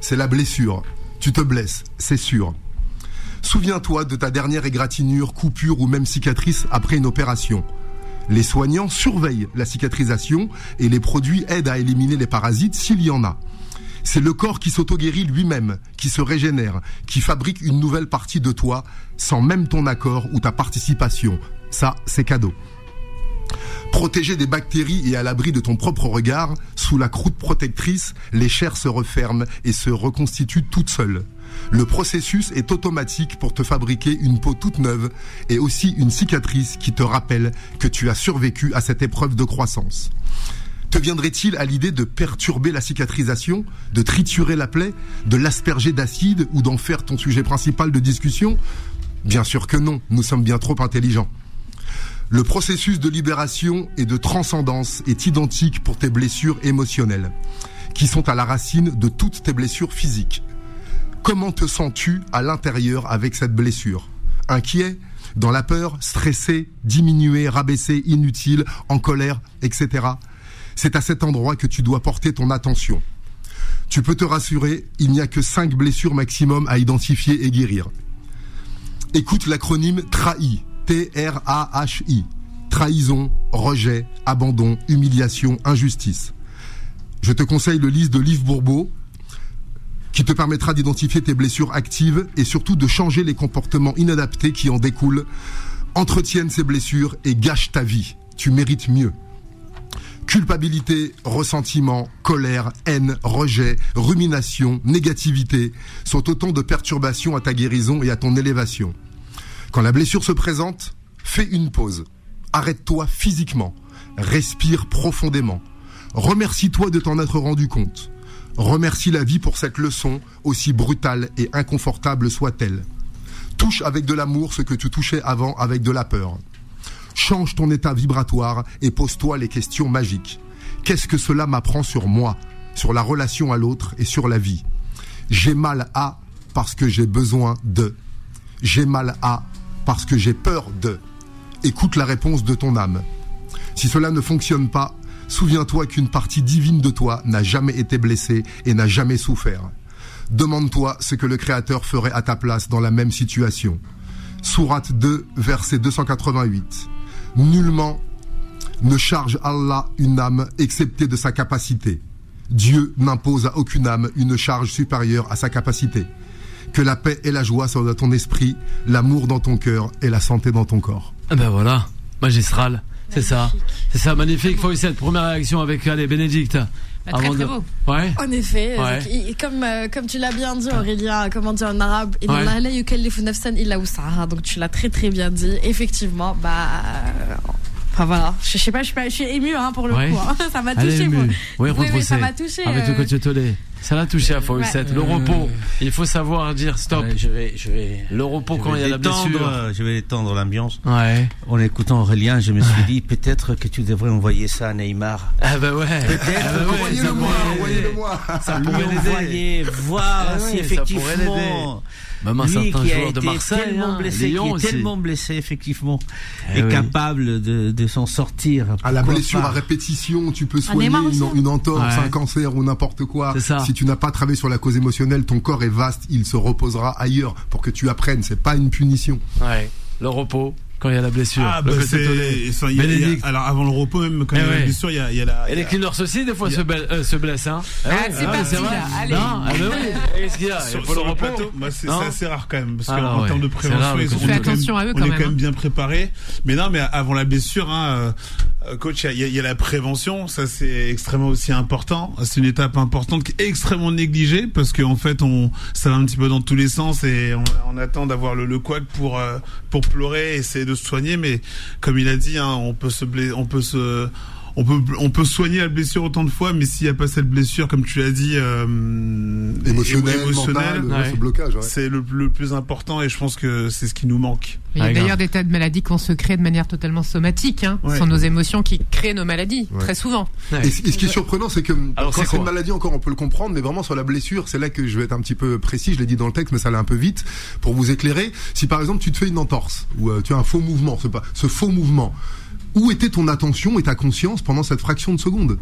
C'est la blessure. Tu te blesses, c'est sûr. Souviens-toi de ta dernière égratignure, coupure ou même cicatrice après une opération. Les soignants surveillent la cicatrisation et les produits aident à éliminer les parasites s'il y en a. C'est le corps qui s'auto-guérit lui-même, qui se régénère, qui fabrique une nouvelle partie de toi sans même ton accord ou ta participation. Ça, c'est cadeau. Protégé des bactéries et à l'abri de ton propre regard, sous la croûte protectrice, les chairs se referment et se reconstituent toutes seules. Le processus est automatique pour te fabriquer une peau toute neuve et aussi une cicatrice qui te rappelle que tu as survécu à cette épreuve de croissance. Te viendrait-il à l'idée de perturber la cicatrisation, de triturer la plaie, de l'asperger d'acide ou d'en faire ton sujet principal de discussion? Bien sûr que non, nous sommes bien trop intelligents. Le processus de libération et de transcendance est identique pour tes blessures émotionnelles, qui sont à la racine de toutes tes blessures physiques. Comment te sens-tu à l'intérieur avec cette blessure? Inquiet Dans la peur Stressé Diminué Rabaissé Inutile En colère Etc. C'est à cet endroit que tu dois porter ton attention. Tu peux te rassurer, il n'y a que 5 blessures maximum à identifier et guérir. Écoute l'acronyme TRAHI. T-R-A-H-I. Trahison, rejet, abandon, humiliation, injustice. Je te conseille le livre de Livre Bourbeau qui te permettra d'identifier tes blessures actives et surtout de changer les comportements inadaptés qui en découlent. Entretiennent ces blessures et gâche ta vie. Tu mérites mieux. Culpabilité, ressentiment, colère, haine, rejet, rumination, négativité sont autant de perturbations à ta guérison et à ton élévation. Quand la blessure se présente, fais une pause. Arrête-toi physiquement. Respire profondément. Remercie-toi de t'en être rendu compte. Remercie la vie pour cette leçon, aussi brutale et inconfortable soit-elle. Touche avec de l'amour ce que tu touchais avant avec de la peur. Change ton état vibratoire et pose-toi les questions magiques. Qu'est-ce que cela m'apprend sur moi, sur la relation à l'autre et sur la vie? J'ai mal à parce que j'ai besoin de. J'ai mal à parce que j'ai peur de. Écoute la réponse de ton âme. Si cela ne fonctionne pas, Souviens-toi qu'une partie divine de toi n'a jamais été blessée et n'a jamais souffert. Demande-toi ce que le Créateur ferait à ta place dans la même situation. Sourate 2, verset 288. Nullement ne charge Allah une âme excepté de sa capacité. Dieu n'impose à aucune âme une charge supérieure à sa capacité. Que la paix et la joie soient dans ton esprit, l'amour dans ton cœur et la santé dans ton corps. Ah ben voilà, magistral. C'est ça. C'est ça, magnifique. cette première réaction avec allez, Bénédicte. Bah, très, très beau. Ouais. En effet, comme euh, comme tu l'as bien dit Aurélien, comment dire en arabe, donc tu l'as très très bien dit. Effectivement, bah euh, Enfin voilà, je, sais pas, je suis, pas, je suis ému hein, pour le coup. Hein. Ça m'a touché. Moi. Oui, oui, ça m'a touché. Avec le coach Tolé. Ça l'a touché à Fawcett. Le repos. Il faut savoir dire stop. je vais, je vais. Le repos quand il y a la blessure. Je vais étendre l'ambiance. Ouais. En écoutant Aurélien, je me suis dit peut-être que tu devrais envoyer ça à Neymar. Ah bah ouais. Peut-être. Ah bah envoyez-le moi. Envoyez-le moi. Ça pourrait l'aider. Voir ah si effectivement. Même un lui certain qui joueur a de Marseille, tellement hein, blessé, qui est tellement blessé effectivement, eh est oui. capable de, de s'en sortir. À la blessure pas à répétition, tu peux Ah, soigner Neymar aussi, une, une entorse, Ouais. un cancer ou n'importe quoi. Si tu n'as pas travaillé sur la cause émotionnelle, ton corps est vaste, il se reposera ailleurs pour que tu apprennes. C'est pas une punition. Ouais. Le repos quand il y a la blessure. Ah, bah, c'est. Enfin, il y a- il y a- Bénédicte. Alors, avant le repos, même, quand il y Eh a la ouais. blessure, il y a, il y a la. Et les cleaners aussi, des fois, a- se, bel- euh, se blessent. Hein. Ah, c'est ouais, parti, vrai. Allez. Non, ah, oui. Qu'est-ce qu'il y a Il Sur, le sur le repos. plateau, bah, c'est c'est assez rare quand même, parce Ah, qu'en ouais. termes de C'est rare, prévention, le ils on on est quand même hein. bien préparé. Mais non, mais avant la blessure, hein, euh, coach, il y y, a- la prévention, ça c'est extrêmement aussi important. C'est une étape importante qui est extrêmement négligée parce qu'en fait, on ça va un petit peu dans tous les sens et on, on attend d'avoir le, le quad pour euh, pour pleurer, essayer de se soigner. Mais comme il a dit, hein, on peut se blesser, on peut se on peut, on peut soigner la blessure autant de fois, mais s'il n'y a pas cette blessure, comme tu l'as dit, euh, Émotionnel, émotionnelle, ouais. ce blocage. ouais. c'est le, le plus important et je pense que c'est ce qui nous manque. Il y a Ouais, d'ailleurs des tas de maladies qu'on se crée de manière totalement somatique. Hein. Ouais. Ce sont nos émotions qui créent nos maladies, Ouais. très souvent. Ouais. Et, ce- et ce qui est surprenant, c'est que Alors, quand c'est une maladie encore, on peut le comprendre, mais vraiment sur la blessure, c'est là que je vais être un petit peu précis. Je l'ai dit dans le texte, mais ça allait un peu vite pour vous éclairer. Si par exemple tu te fais une entorse ou euh, tu as un faux mouvement, pas ce faux mouvement, où était ton attention et ta conscience pendant cette fraction de seconde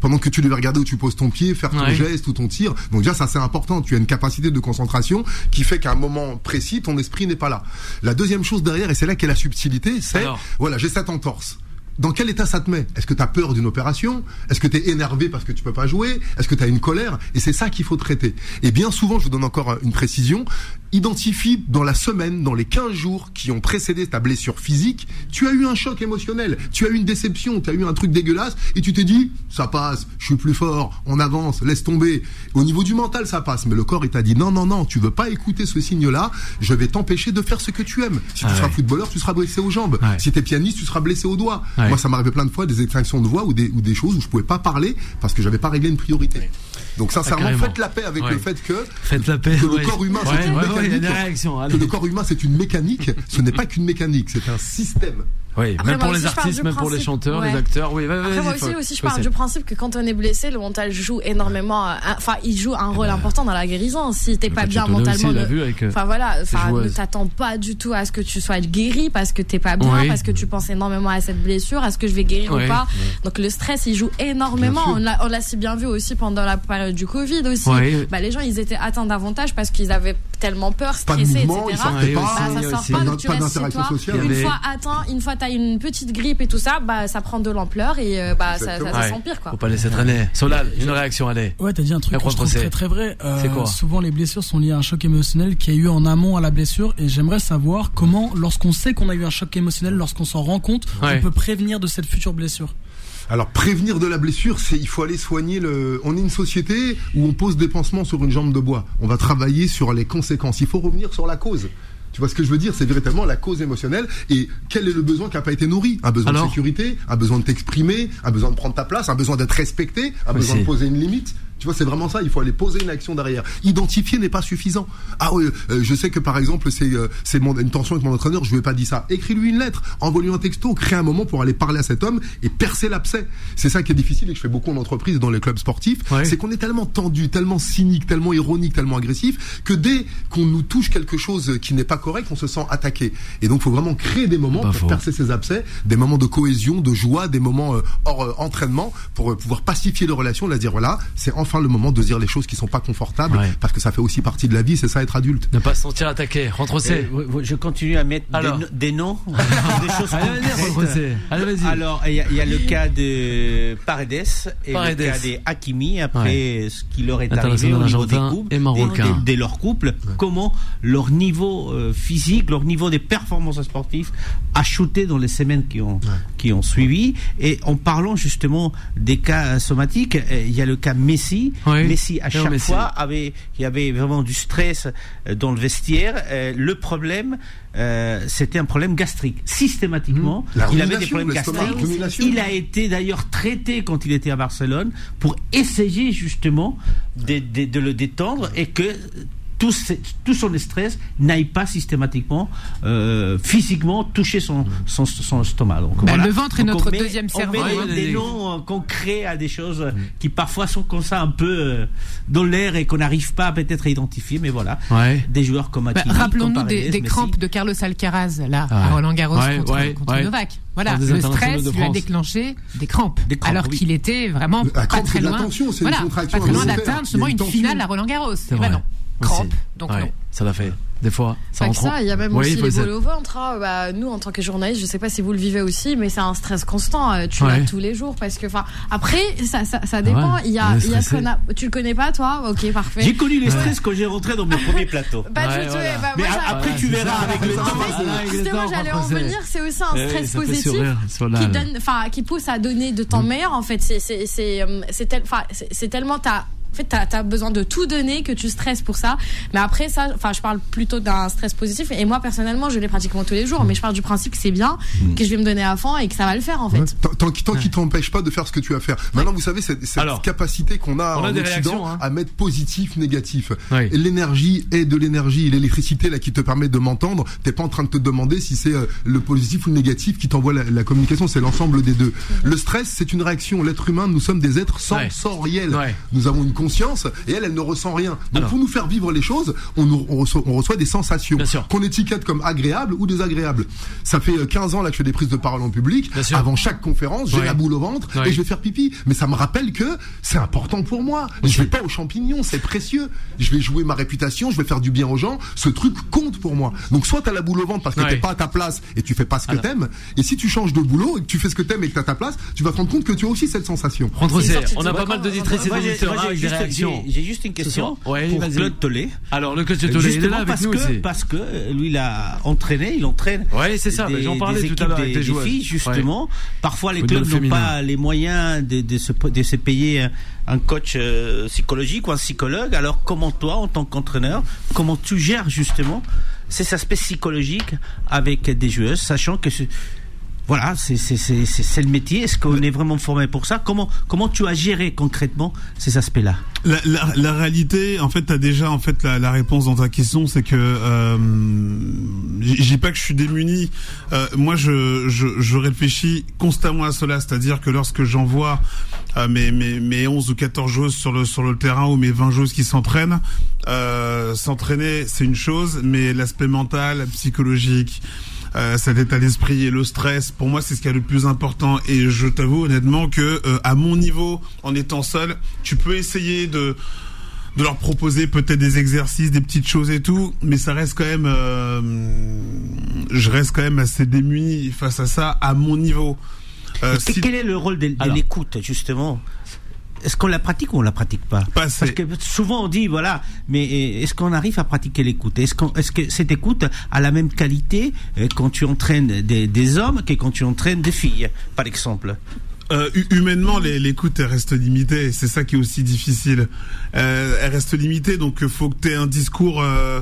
pendant que tu devais regarder où tu poses ton pied, faire ton Ouais. geste ou ton tir. Donc déjà, ça c'est important. Tu as une capacité de concentration qui fait qu'à un moment précis, ton esprit n'est pas là. La deuxième chose derrière, et c'est là qu'est la subtilité, c'est, voilà, j'ai cette entorse. Dans quel état ça te met Est-ce que tu as peur d'une opération Est-ce que tu es énervé parce que tu peux pas jouer Est-ce que tu as une colère Et c'est ça qu'il faut traiter. Et bien souvent, je vous donne encore une précision, identifie dans la semaine, dans les 15 jours qui ont précédé ta blessure physique, tu as eu un choc émotionnel, tu as eu une déception, tu as eu un truc dégueulasse et tu t'es dit ça passe, je suis plus fort, on avance, laisse tomber. Au niveau du mental, ça passe, mais le corps il t'a dit non non non, tu veux pas écouter ce signe-là, je vais t'empêcher de faire ce que tu aimes. Si tu Ah seras ouais. footballeur, tu seras blessé aux jambes. Ouais. Si t'es pianiste, tu seras blessé aux doigts. Ouais. Moi, ça m'arrivait plein de fois des extinctions de voix ou des, ou des choses où je pouvais pas parler parce que j'avais pas réglé une priorité. Donc sincèrement, carrément. faites la paix avec le fait que Faites la paix. que le corps humain Ouais, ouais, il y a que le corps humain c'est une mécanique. Ce n'est pas qu'une mécanique, c'est un système. Oui, Après, même pour les artistes, même pour les chanteurs, ouais. les acteurs. Oui, Après, moi aussi, faut- aussi, je essayer. du principe que quand on est blessé, le mental joue énormément. Enfin, il joue un rôle important dans la guérison. Si t'es pas bien mentalement, euh, enfin voilà, ne t'attends pas du tout à ce que tu sois guéri parce que t'es pas bien, Oui. parce que tu penses énormément à cette blessure, est-ce que je vais guérir Oui. ou pas. Oui. Donc le stress, il joue énormément. On l'a, on l'a si bien vu aussi pendant la période du Covid aussi. Oui. Bah, les gens, ils étaient atteints davantage parce qu'ils avaient tellement peur, stressés, etc. sortaient pas, Bah, ça sort pas, donc tu restes chez toi. Une fois atteint, une fois t'as une petite grippe et tout ça, bah ça prend de l'ampleur et euh, bah ça, ça, ça Ouais. s'empire quoi. Faut pas laisser traîner. Solal, une réaction, allez. Ouais, t'as dit un truc que je trouve très très vrai. Euh, C'est quoi Souvent, les blessures sont liées à un choc émotionnel qui a eu en amont à la blessure. Et j'aimerais savoir comment, lorsqu'on sait qu'on a eu un choc émotionnel, lorsqu'on s'en rend compte, Ouais. on peut prévenir de cette future blessure. Alors prévenir de la blessure, c'est il faut aller soigner le. On est une société où on pose des pansements sur une jambe de bois. On va travailler sur les conséquences. Il faut revenir sur la cause. Tu vois ce que je veux dire? C'est véritablement la cause émotionnelle. Et quel est le besoin qui n'a pas été nourri? Un besoin Alors de sécurité, un besoin de t'exprimer, un besoin de prendre ta place, un besoin d'être respecté, un Oui, besoin de poser une limite. Tu vois, c'est vraiment ça. Il faut aller poser une action derrière. Identifier n'est pas suffisant. Ah oui, euh, je sais que par exemple, c'est euh, c'est une tension avec mon entraîneur. Je lui ai pas dit ça. Écris-lui une lettre, envoie-lui un texto, crée un moment pour aller parler à cet homme et percer l'abcès. C'est ça qui est difficile et que je fais beaucoup en entreprise et dans les clubs sportifs. C'est qu'on est tellement tendu, tellement cynique, tellement ironique, tellement agressif que dès qu'on nous touche quelque chose qui n'est pas correct, on se sent attaqué. Et donc, il faut vraiment créer des moments pour percer ces abcès, des moments de cohésion, de joie, des moments euh, hors euh, entraînement pour pouvoir pacifier les relations, la dire voilà, c'est enfin le moment de dire les choses qui sont pas confortables parce que ça fait aussi partie de la vie, c'est ça être adulte. Ne pas se sentir attaqué. Rentre Euh, oui, oui, je continue à mettre des Alors. no- des, noms, des choses Allez, allez. Alors, il y, a- il y a le cas de Paredes et Paredes. le cas des Hakimi après Ouais. ce qui leur est arrivé au niveau des couples, et marocain. des- des- de leur couple, comment leur niveau euh, physique, leur niveau des performances sportives a chuté dans les semaines qui ont qui ont suivi. Et en parlant justement des cas somatiques, euh, il y a le cas Messi. Oui. Messi à chaque Messi. fois avait il y avait vraiment du stress euh, dans le vestiaire. Euh, le problème, euh, c'était un problème gastrique. Systématiquement, La il avait des problèmes gastriques. Il a été d'ailleurs traité quand il était à Barcelone pour essayer justement de, de- de le détendre et que tout, ce- tout son stress n'aille pas systématiquement, euh, physiquement toucher son, son, son estomac. Donc, Bah, le ventre est Donc, notre on met- deuxième on cerveau. met Ouais, des noms euh, concrets à des choses euh, qui parfois sont comme ça un peu euh, dans l'air et qu'on n'arrive pas peut-être à identifier, mais voilà. Ouais. Des joueurs comme Bah, Hakimi, Rappelons-nous des, crampes de Carlos Alcaraz là Ouais. à Roland Garros Ouais, contre, ouais, contre ouais. Novak. Voilà, le stress lui a déclenché des crampes, alors oui. qu'il était vraiment La pas crampe, très c'est de la loin. tension, c'est une voilà, contraction pas très loin d'atteindre justement une une finale à Roland Garros. Donc Ouais, non. Ça l'a fait. Des fois, ça rentre. ça, il y a même Oui, aussi les boules au ventre. hein. Bah, nous, en tant que journaliste, je sais pas si vous le vivez aussi, mais c'est un stress constant. euh, Tu Ouais. l'as tous les jours parce que, enfin, après, ça, ça, ça dépend. ouais, il y on a, est il y a ce stressé. qu'on a. Tu le connais pas, toi? Ok, parfait. J'ai connu les Ouais. stress quand j'ai rentré dans mes premiers plateaux. Bah, tu- bah, Mais moi, après, tu verras avec le temps. Justement, j'allais en venir. C'est aussi un stress positif qui donne, enfin, qui pousse à donner de ton meilleur. En fait, c'est, c'est, c'est, euh, c'est tel- enfin, c'est- c'est tellement t'as. En fait, t'as as besoin de tout donner que tu stresses pour ça. Mais après ça, enfin, je parle plutôt d'un stress positif. Et moi, personnellement, je l'ai pratiquement tous les jours. Mais je pars du principe que c'est bien, Mm. que je vais me donner à fond et que ça va le faire, en fait. Tant, tant qu'il tant qu'il t'empêche pas de faire ce que tu as à faire. Maintenant, vous savez, cette, cette Alors, capacité qu'on a on a en des Occident réactions, hein. à mettre positif, négatif. L'énergie est de l'énergie. L'électricité là qui te permet de m'entendre, t'es pas en train de te demander si c'est euh, le positif ou le négatif qui t'envoie la, la communication. C'est l'ensemble des deux. Le stress, c'est une réaction. L'être humain, nous sommes des êtres sensoriels. Nous avons une conscience et elle, elle ne ressent rien. Donc, pour nous faire vivre les choses, on, nous- on reçoit, on reçoit des sensations qu'on étiquette comme agréables ou désagréables. Ça fait euh, 15 ans là que je fais des prises de parole en public. Avant chaque conférence, j'ai Ouais. la boule au ventre Ouais. et je vais faire pipi. Mais ça me rappelle que c'est important pour moi. Je vais pas aux champignons, c'est précieux. Je vais jouer ma réputation, je vais faire du bien aux gens. Ce truc compte pour moi. Donc soit t'as la boule au ventre parce que Ouais. t'es pas à ta place et tu fais pas ce que t'aimes. Et si tu changes de boulot et que tu fais ce que t'aimes et que t'as ta place, tu vas te rendre compte que tu as aussi cette sensation. Rentre on a pas mal d'auditrices et Moi, j'ai- j'ai juste- une question. Ouais, pour. Claude Tollet. Alors, le Claude Tollet, est là avec parce nous que, aussi. Parce que lui, il a entraîné, il entraîne. Ouais, c'est ça, j'en parlais tout à l'heure avec joueuses. des filles, justement. Parfois, les clubs n'ont pas les moyens de, de se, de se payer un, coach euh, psychologique ou un psychologue. Alors, comment toi, en tant qu'entraîneur, comment tu gères justement ces aspects psychologiques avec des joueuses, sachant que voilà, c'est le métier. Est-ce qu'on est vraiment formé pour ça? Comment comment tu as géré concrètement ces aspects-là? La, la, la, réalité, en fait, t'as déjà en fait la, la, réponse dans ta question, c'est que euh, je dis pas que je suis démuni. Euh, moi, je, je, je réfléchis constamment à cela, c'est-à-dire que lorsque j'envoie euh, mes, mes, mes 11 ou 14 joueuses sur le sur le terrain ou mes 20 joueuses qui s'entraînent, euh, s'entraîner c'est une chose, mais l'aspect mental, psychologique, euh, cet état d'esprit et le stress, pour moi, c'est ce qui est le plus important. Et je t'avoue honnêtement que euh, à mon niveau, en étant seul, tu peux essayer de de leur proposer peut-être des exercices, des petites choses et tout, mais ça reste quand même, euh, je reste quand même assez démuni face à ça à mon niveau. Euh, si... Quel est le rôle de, de l'écoute justement? Est-ce qu'on la pratique ou on la pratique pas, Parce que souvent on dit voilà, mais est-ce qu'on arrive à pratiquer l'écoute? Est-ce qu'on, est-ce que cette écoute a la même qualité euh, quand tu entraînes des, des hommes que quand tu entraînes des filles, par exemple? Euh, humainement, l'écoute reste limitée. C'est ça qui est aussi difficile. Euh, elle reste limitée, donc faut que tu aies un discours. Euh,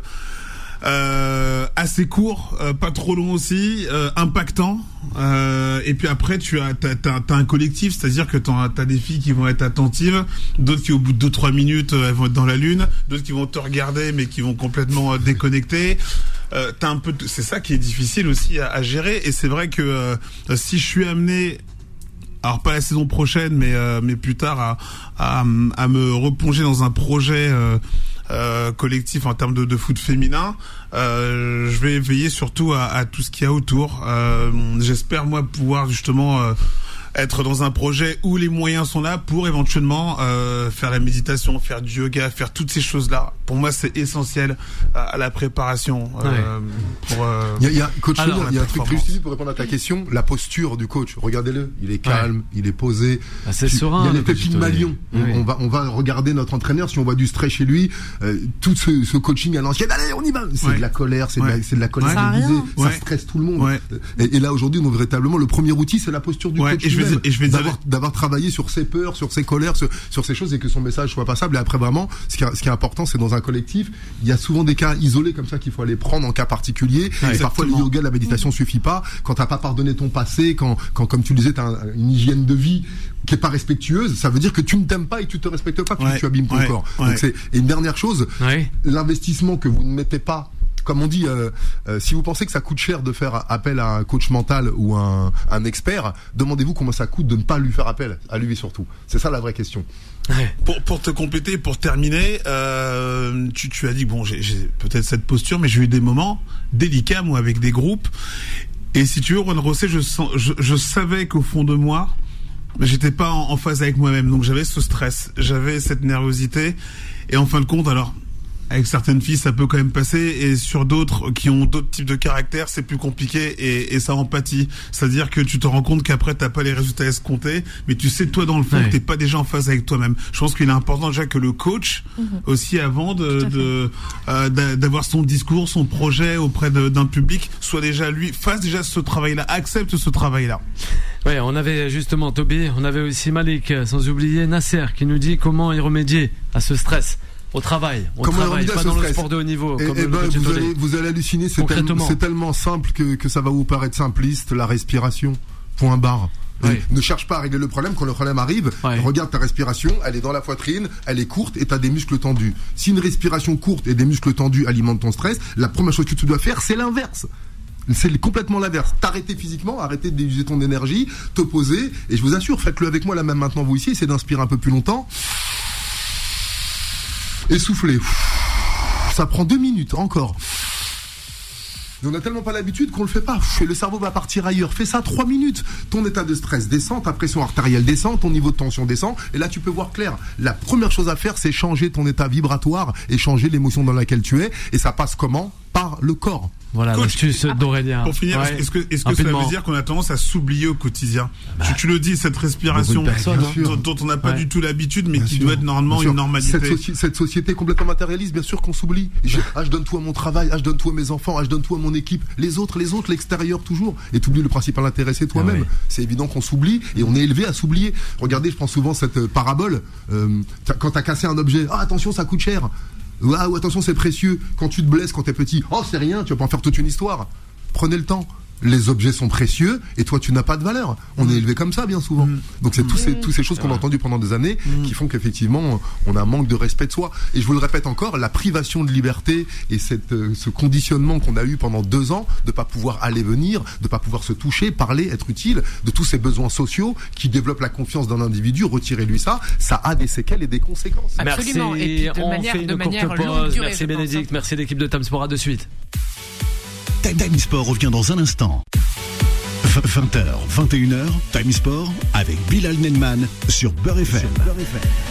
euh, assez court, euh, pas trop long aussi, euh, impactant. Euh, et puis après, tu as, t'as, t'as, t'as un collectif, c'est-à-dire que t'as, as des filles qui vont être attentives, d'autres qui au bout de 2-3 minutes, elles vont être dans la lune, d'autres qui vont te regarder mais qui vont complètement déconnecter. Euh, t'as un peu, c'est ça qui est difficile aussi à, à gérer. Et c'est vrai que si je suis amené alors pas la saison prochaine, mais mais plus tard à, à, à me replonger dans un projet euh, euh, collectif en termes de, de foot féminin. Euh, je vais veiller surtout à, à tout ce qu'il y a autour. Euh, J'espère moi pouvoir justement euh, être dans un projet où les moyens sont là pour éventuellement euh, faire la méditation, faire du yoga, faire toutes ces choses-là. Pour moi, c'est essentiel à, à, la préparation. Euh, ouais. pour, euh, il y a, il y a, coach, Alors, il y a un truc juste pour répondre à ta question. La posture du coach, regardez-le. Il est calme, ouais. il est posé. Ah, c'est serein. Il y a les pépines Malion. On, on, va, on va regarder notre entraîneur. Si on voit du stress chez lui, euh, tout ce, ce, coaching à l'ancienne, allez, on y va. C'est de la colère, c'est de, la, de la colère ça, ça stresse tout le monde. Et, et, là aujourd'hui, nous véritablement, le premier outil, c'est la posture du coach. Et je vais, d'avoir d'avoir travaillé sur ses peurs, sur ses colères, sur, sur, ces choses et que son message soit passable. Et après vraiment, ce qui, est, ce qui est important, c'est dans un collectif, il y a souvent des cas isolés comme ça qu'il faut aller prendre en cas particulier. Ouais, et parfois le yoga, la méditation suffit pas. Quand t'as pas pardonné ton passé, quand, quand comme tu le disais, t'as un, une hygiène de vie qui est pas respectueuse, ça veut dire que tu ne t'aimes pas et tu te respectes pas, tu, tu abîmes ton corps. Donc c'est et une dernière chose, l'investissement que vous ne mettez pas comme on dit, euh, euh, si vous pensez que ça coûte cher de faire appel à un coach mental ou un, un expert, demandez-vous comment ça coûte de ne pas lui faire appel, à lui surtout. C'est ça la vraie question. Ouais. Pour, pour te compléter, pour terminer, euh, tu, tu as dit, bon, j'ai peut-être cette posture, mais j'ai eu des moments délicats, moi, avec des groupes. Et si tu veux, Juan Rosset, je, sens, je, je savais qu'au fond de moi, j'étais pas en, en phase avec moi-même. Donc j'avais ce stress, j'avais cette nervosité. Et en fin de compte, alors, avec certaines filles, ça peut quand même passer, et sur d'autres qui ont d'autres types de caractères, c'est plus compliqué et, et ça empathie. C'est-à-dire que tu te rends compte qu'après t'as pas les résultats escomptés, mais tu sais toi dans le fond ouais. que t'es pas déjà en phase avec toi-même. Je pense qu'il est important déjà que le coach mm -hmm. aussi avant de, de euh, d'avoir son discours, son projet auprès d'un public, soit déjà lui fasse déjà ce travail-là, accepte ce travail-là. Ouais, on avait justement Toby, on avait aussi Malik, sans oublier Nasser qui nous dit comment y remédier à ce stress au travail, au Comment travail, pas dans le sport de haut niveau. Et, comme et ben, vous, allez, vous allez halluciner, c'est tellement, tellement simple que, que ça va vous paraître simpliste, la respiration, point barre. Oui. Ne cherche pas à régler le problème quand le problème arrive. Regarde ta respiration, elle est dans la poitrine, elle est courte et tu as des muscles tendus. Si une respiration courte et des muscles tendus alimentent ton stress, la première chose que tu dois faire, c'est l'inverse. C'est complètement l'inverse. T'arrêter physiquement, arrêter d'utiliser ton énergie, te poser. Et je vous assure, faites-le avec moi là même maintenant vous ici, c'est d'inspirer un peu plus longtemps. Essoufflez. Ça prend deux minutes encore. On n'a tellement pas l'habitude qu'on le fait pas. Et le cerveau va partir ailleurs. Fais ça trois minutes. Ton état de stress descend, ta pression artérielle descend, ton niveau de tension descend. Et là, tu peux voir clair. La première chose à faire, c'est changer ton état vibratoire et changer l'émotion dans laquelle tu es. Et ça passe comment? Par le corps. Voilà, l'astuce d'Aurélien. Pour finir, ouais. est-ce que, est-ce que ça veut dire qu'on a tendance à s'oublier au quotidien bah, tu, tu, le dis, cette respiration dont, dont, on n'a pas ouais. du tout l'habitude, mais bien qui sûr. doit être normalement une normalité. Cette, soci cette, société complètement matérialiste, bien sûr qu'on s'oublie. Ah, je donne tout à mon travail, ah, je donne tout à mes enfants, ah, je donne tout à mon équipe. Les autres, les autres, l'extérieur toujours. Et tu oublies le principal intérêt, c'est toi-même. Ah, ouais. C'est évident qu'on s'oublie et on est élevé à s'oublier. Regardez, je prends souvent cette euh, parabole. Euh, quand t'as cassé un objet, ah, attention, ça coûte cher. Waouh, attention, c'est précieux. Quand tu te blesses quand t'es petit, oh, c'est rien, tu vas pas en faire toute une histoire. Prenez le temps. Les objets sont précieux et toi tu n'as pas de valeur. On est élevé comme ça bien souvent. Donc c'est tous ces, toutes ces choses qu'on a entendues pendant des années qui font qu'effectivement on a un manque de respect de soi. Et je vous le répète encore, la privation de liberté et cette, euh, ce conditionnement qu'on a eu pendant deux ans de pas pouvoir aller venir, de pas pouvoir se toucher, parler, être utile, de tous ces besoins sociaux qui développent la confiance d'un individu, retirez-lui ça, ça a des séquelles et des conséquences. Absolument. Merci. Et puis de on manière- fait une de courte manière longue pause. durée, Merci Bénédicte, merci l'équipe de. À de suite. Time Time Sport revient dans un instant. 20h, 21h, Time Sport avec Bilal Nenman sur Beurre FM.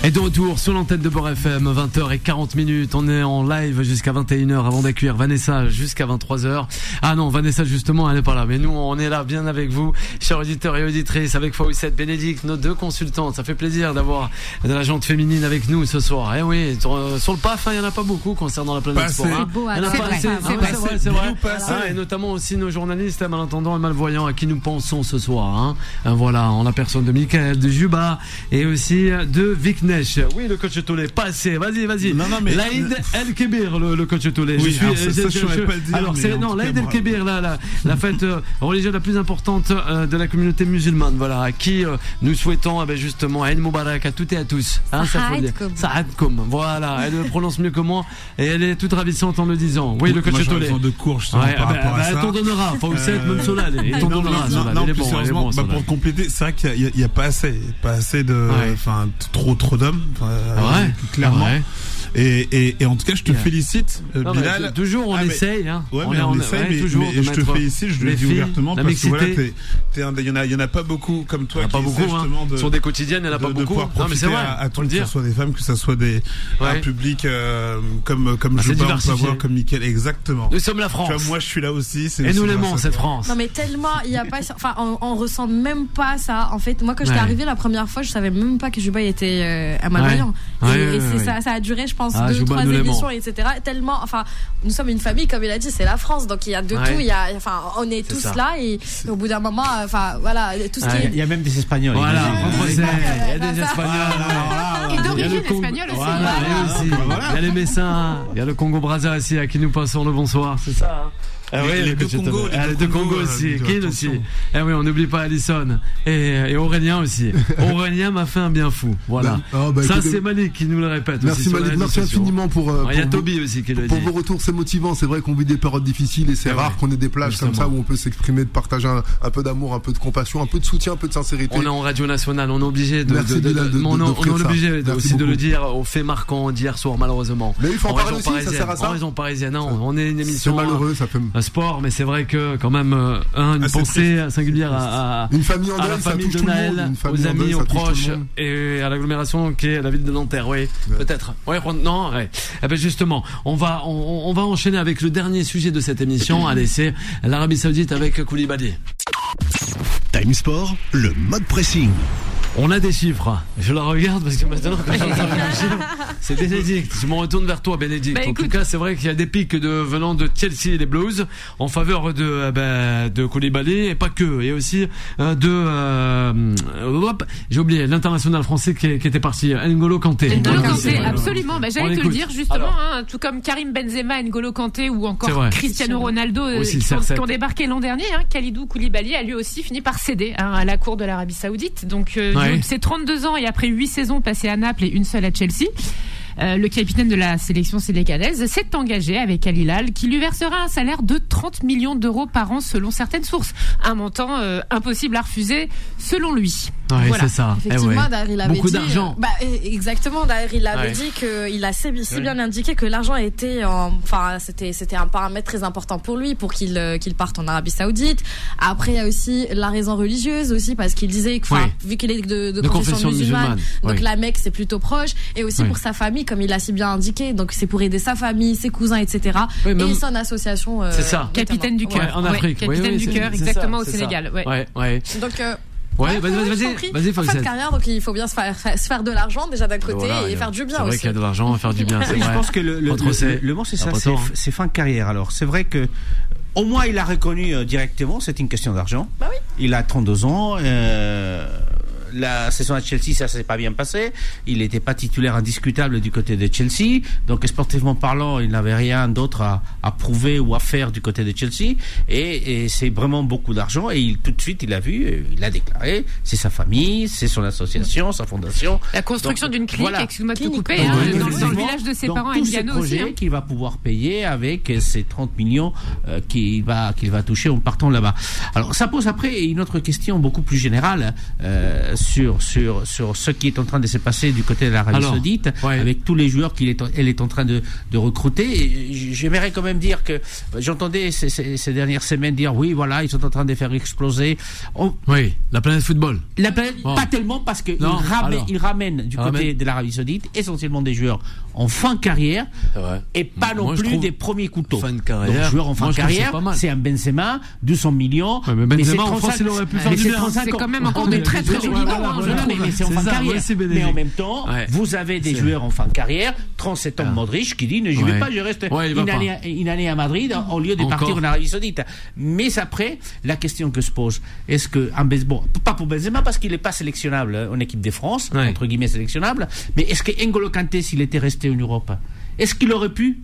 Et de retour sur l'antenne de Beurre FM, 20h40 minutes. On est en live jusqu'à 21h avant d'accueillir Vanessa jusqu'à 23h. Ah non, Vanessa justement, elle est pas là. Mais nous, on est là bien avec vous, chers auditeurs et auditrices, avec Fawcett, Bénédicte, nos deux consultantes. Ça fait plaisir d'avoir de la gente féminine avec nous ce soir. Eh oui, sur, euh, sur le PAF, hein, il y en a pas beaucoup concernant la planète sport. hein. Beau, Il y en a pas C'est assez. vrai, Ah c'est vrai. c'est vrai. Ah, et notamment aussi nos journalistes, malentendants et malvoyants à qui nous pensons ce soir. Hein. Euh, Voilà, en la personne de Michael, de Juba et aussi de Viknesh. Oui, le coach Tolé, passé. Vas-y, vas-y. Non, non, mais- Laïd El Kebir, le, le coach Tolé. Oui, alors ça, euh, ça, je pas dire, Alors, mais c'est non, Laïd El bravo. Kebir, la, la, la fête euh, religieuse la plus importante euh, de la communauté musulmane. Voilà, à qui euh, nous souhaitons eh ben, justement Eid Mubarak à toutes et à tous. Hein, ça. Saadkoum. Voilà, elle le prononce mieux que moi et elle est toute ravissante en le disant. Oui, le coach besoin de cours justement Ouais, par bah, rapport bah, à ça. elle t'en donnera. Être même Solal. Il t'en donnera, non, non, plus sérieusement, bon, bah, pour compléter, c'est vrai qu'il n'y a, il y a pas assez, pas assez de, Ouais. enfin, t- trop, trop d'hommes, Ouais, clairement. ouais. Et, et, et en tout cas, je te Yeah. félicite, euh, mais Bilal. toujours on Ah, mais- essaye. Hein. Ouais, on mais on, on essaye, ouais, mais, toujours mais de je te félicite, je le dis filles, ouvertement, parce que voilà, mixité. t'es- t'es un- il y en a, il y en a pas beaucoup comme toi Il y en a qui pas beaucoup, hein. justement de, Sur des quotidiennes, il n'y en a de, pas de beaucoup. pouvoir Non, mais profiter c'est vrai. à, à tout, le que ce dire. soit des femmes, que ce soit des, un public euh, comme, comme Ah, c'est Jouba, on peut avoir, comme Mickaël, exactement. Nous sommes la Tu France. vois, moi, je suis là aussi. Et nous l'aimons, à cette. France. Non mais tellement il y a pas enfin on, ressent même pas ça en fait moi quand j'étais arrivée la première fois je savais même pas que Juba était euh, malvoyant Ouais. et, Ouais, et ouais, c'est ouais. ça ça a duré je pense Ah, deux trois émissions etc tellement enfin nous sommes une famille comme il a dit c'est la France donc il y a de Ouais. tout il y a enfin on est, tous ça. là et, et au bout d'un moment enfin voilà tout ce Ouais. qui Il est y a même des Espagnols. Voilà, il y a des. Espagnols. Et Il y a d'origine le Congo- espagnole aussi. Il y a les Messins, il y a le Congo Brazza aussi à qui nous passons le bonsoir, c'est ça. Ah oui, les le deux Tolé. les Ah, les deux Congo euh, aussi, Kin attention. aussi. Eh oui, on n'oublie pas Allison et, et Aurélien aussi. Aurélien m'a fait un bien fou, voilà. Bah, ah, bah, ça c'est Malik qui nous le répète. Merci Malik, merci infiniment pour, euh, Ah, Il y a Toby aussi qui le Pour dit. vos retours, c'est motivant. C'est vrai qu'on vit des périodes difficiles et c'est Eh rare ouais. qu'on ait des plages comme ça où on peut s'exprimer, de partager un, un peu d'amour, un peu de compassion, un peu de soutien, un peu de sincérité. On est en radio nationale, on est obligé de, Merci, de, on, est ça. obligé aussi de le dire aux faits marquants d'hier soir malheureusement. Mais il faut en parler aussi, ça sert à parisienne, En ça. région parisienne, on est une C'est émission malheureux, ça fait. Sport, mais c'est vrai que quand même euh, un, une Ah, pensée singulière à, à, Une famille en à la famille de tout le Naël, aux amis, deuil, aux proches et à l'agglomération qui est la ville de Nanterre, oui, peut-être. Ouais, non, ouais. Eh ben justement, on va on, on va enchaîner avec le dernier sujet de cette émission. Allez, c'est l'Arabie Saoudite avec Koulibaly. Time Sport, le mode pressing. On a des chiffres. Je la regarde parce que maintenant, c'est Bénédicte. Je m'en retourne vers toi, Bénédicte. Bah, en tout cas, c'est vrai qu'il y a des pics de, venant de Chelsea et les Blues en faveur de, euh, de Koulibaly et pas que. Et aussi euh, de, euh, j'ai oublié, l'international français qui, qui était parti, N'Golo Kanté. N'Golo Kanté, absolument. Bah, J'allais te le dire justement, Alors. hein, tout comme Karim Benzema, N'Golo Kanté ou encore. Cristiano Ronaldo euh, Aussi, qui, ont, CR7. qui ont débarqué l'an dernier. Hein, Khalidou Koulibaly a lui aussi fini par céder hein, à la cour de l'Arabie Saoudite. Donc euh, Ouais. c'est 32 ans et après 8 saisons passées à Naples et une seule à Chelsea. euh, le capitaine de la sélection sénégalaise s'est engagé avec Al Hilal qui lui versera un salaire de 30 millions d'euros par an selon certaines sources. Un montant euh, impossible à refuser selon lui. Ouais, Voilà. c'est ça. Eh Effectivement, ouais. d'ailleurs, il avait Beaucoup dit, d'argent. Bah, eh, exactement. D'ailleurs, il avait Ouais. dit que il a si, bien indiqué que l'argent était, en- enfin, c'était, c'était un paramètre très important pour lui pour qu'il, euh, qu'il parte en Arabie Saoudite. Après, il y a aussi la raison religieuse aussi parce qu'il disait que, vu qu'il est de, de De confession, confession musulmane, musulmane, donc oui. la Mecque c'est plutôt proche, et aussi Oui. pour sa famille, comme il l'a si bien indiqué. Donc c'est pour aider sa famille, ses cousins, etc. Oui, même- et son association. euh, C'est ça. notamment. Capitaine du cœur. Ouais, en Ouais, Afrique. capitaine Oui, oui, du cœur, exactement au. Sénégal. Ouais. Ouais. Donc euh, Ouais, Ouais, vas-y, vas-y, vas-y, En fin de carrière, donc il faut bien se faire, se faire de l'argent déjà d'un côté Voilà, et faire du bien C'est vrai aussi. qu'il y a de l'argent à faire du bien, Oui, je pense que le, le, le- le mot c'est ça, c'est hein. c'est fin de carrière. Alors c'est vrai que au moins il a reconnu euh, directement, c'est une question d'argent. Bah oui. Il a 32 ans. euh, la saison à Chelsea, ça s'est pas bien passé. Il n'était pas titulaire indiscutable du côté de Chelsea. Donc, sportivement parlant, il n'avait rien d'autre à, à, prouver ou à faire du côté de Chelsea. Et, et c'est vraiment beaucoup d'argent. Et il, tout de suite, il a vu, euh, il a déclaré, c'est sa famille, c'est son association, sa fondation. La construction d'une clinique, voilà. excuse-moi de te couper, hein, dans, dans, le village de ses donc, parents à Milano aussi. projets qu'il va pouvoir payer avec ces 30 millions euh, qu'il va, qu'il va toucher en partant là-bas. Alors, ça pose après une autre question beaucoup plus générale euh, sur, sur, sur ce qui est en train de se passer du côté de l'Arabie Saoudite, ouais. avec tous les joueurs qu'elle est, elle est en train de, de recruter. J'aimerais quand même dire que j'entendais ces, ces, ces, dernières semaines dire oui, voilà, ils sont en train de faire exploser. On... Oui, la planète football. La planète, oh. pas tellement parce qu'ils ramènent, il ramène du côté ramène. de l'Arabie Saoudite essentiellement des joueurs en fin de carrière et pas non Moi, plus des premiers couteaux. Fin de carrière. Donc, joueurs en fin Moi, de carrière, c'est un Benzema, 200 millions. Ouais, mais Benzema, en France, il aurait pu faire du bien. C'est quand même encore de très très jolis Mais c'est en fin de carrière. Mais en même temps, vous avez des joueurs en fin de carrière, 37 ans Modric, qui dit ne vais pas, je reste une année, une année à Madrid au lieu de partir en Arabie Saoudite. Mais après, la question que se pose, est-ce que bon, pas pour Benzema parce qu'il n'est pas sélectionnable en équipe de France, entre guillemets sélectionnable, mais est-ce que N'Golo Kanté, s'il était resté en Europe, est-ce qu'il aurait pu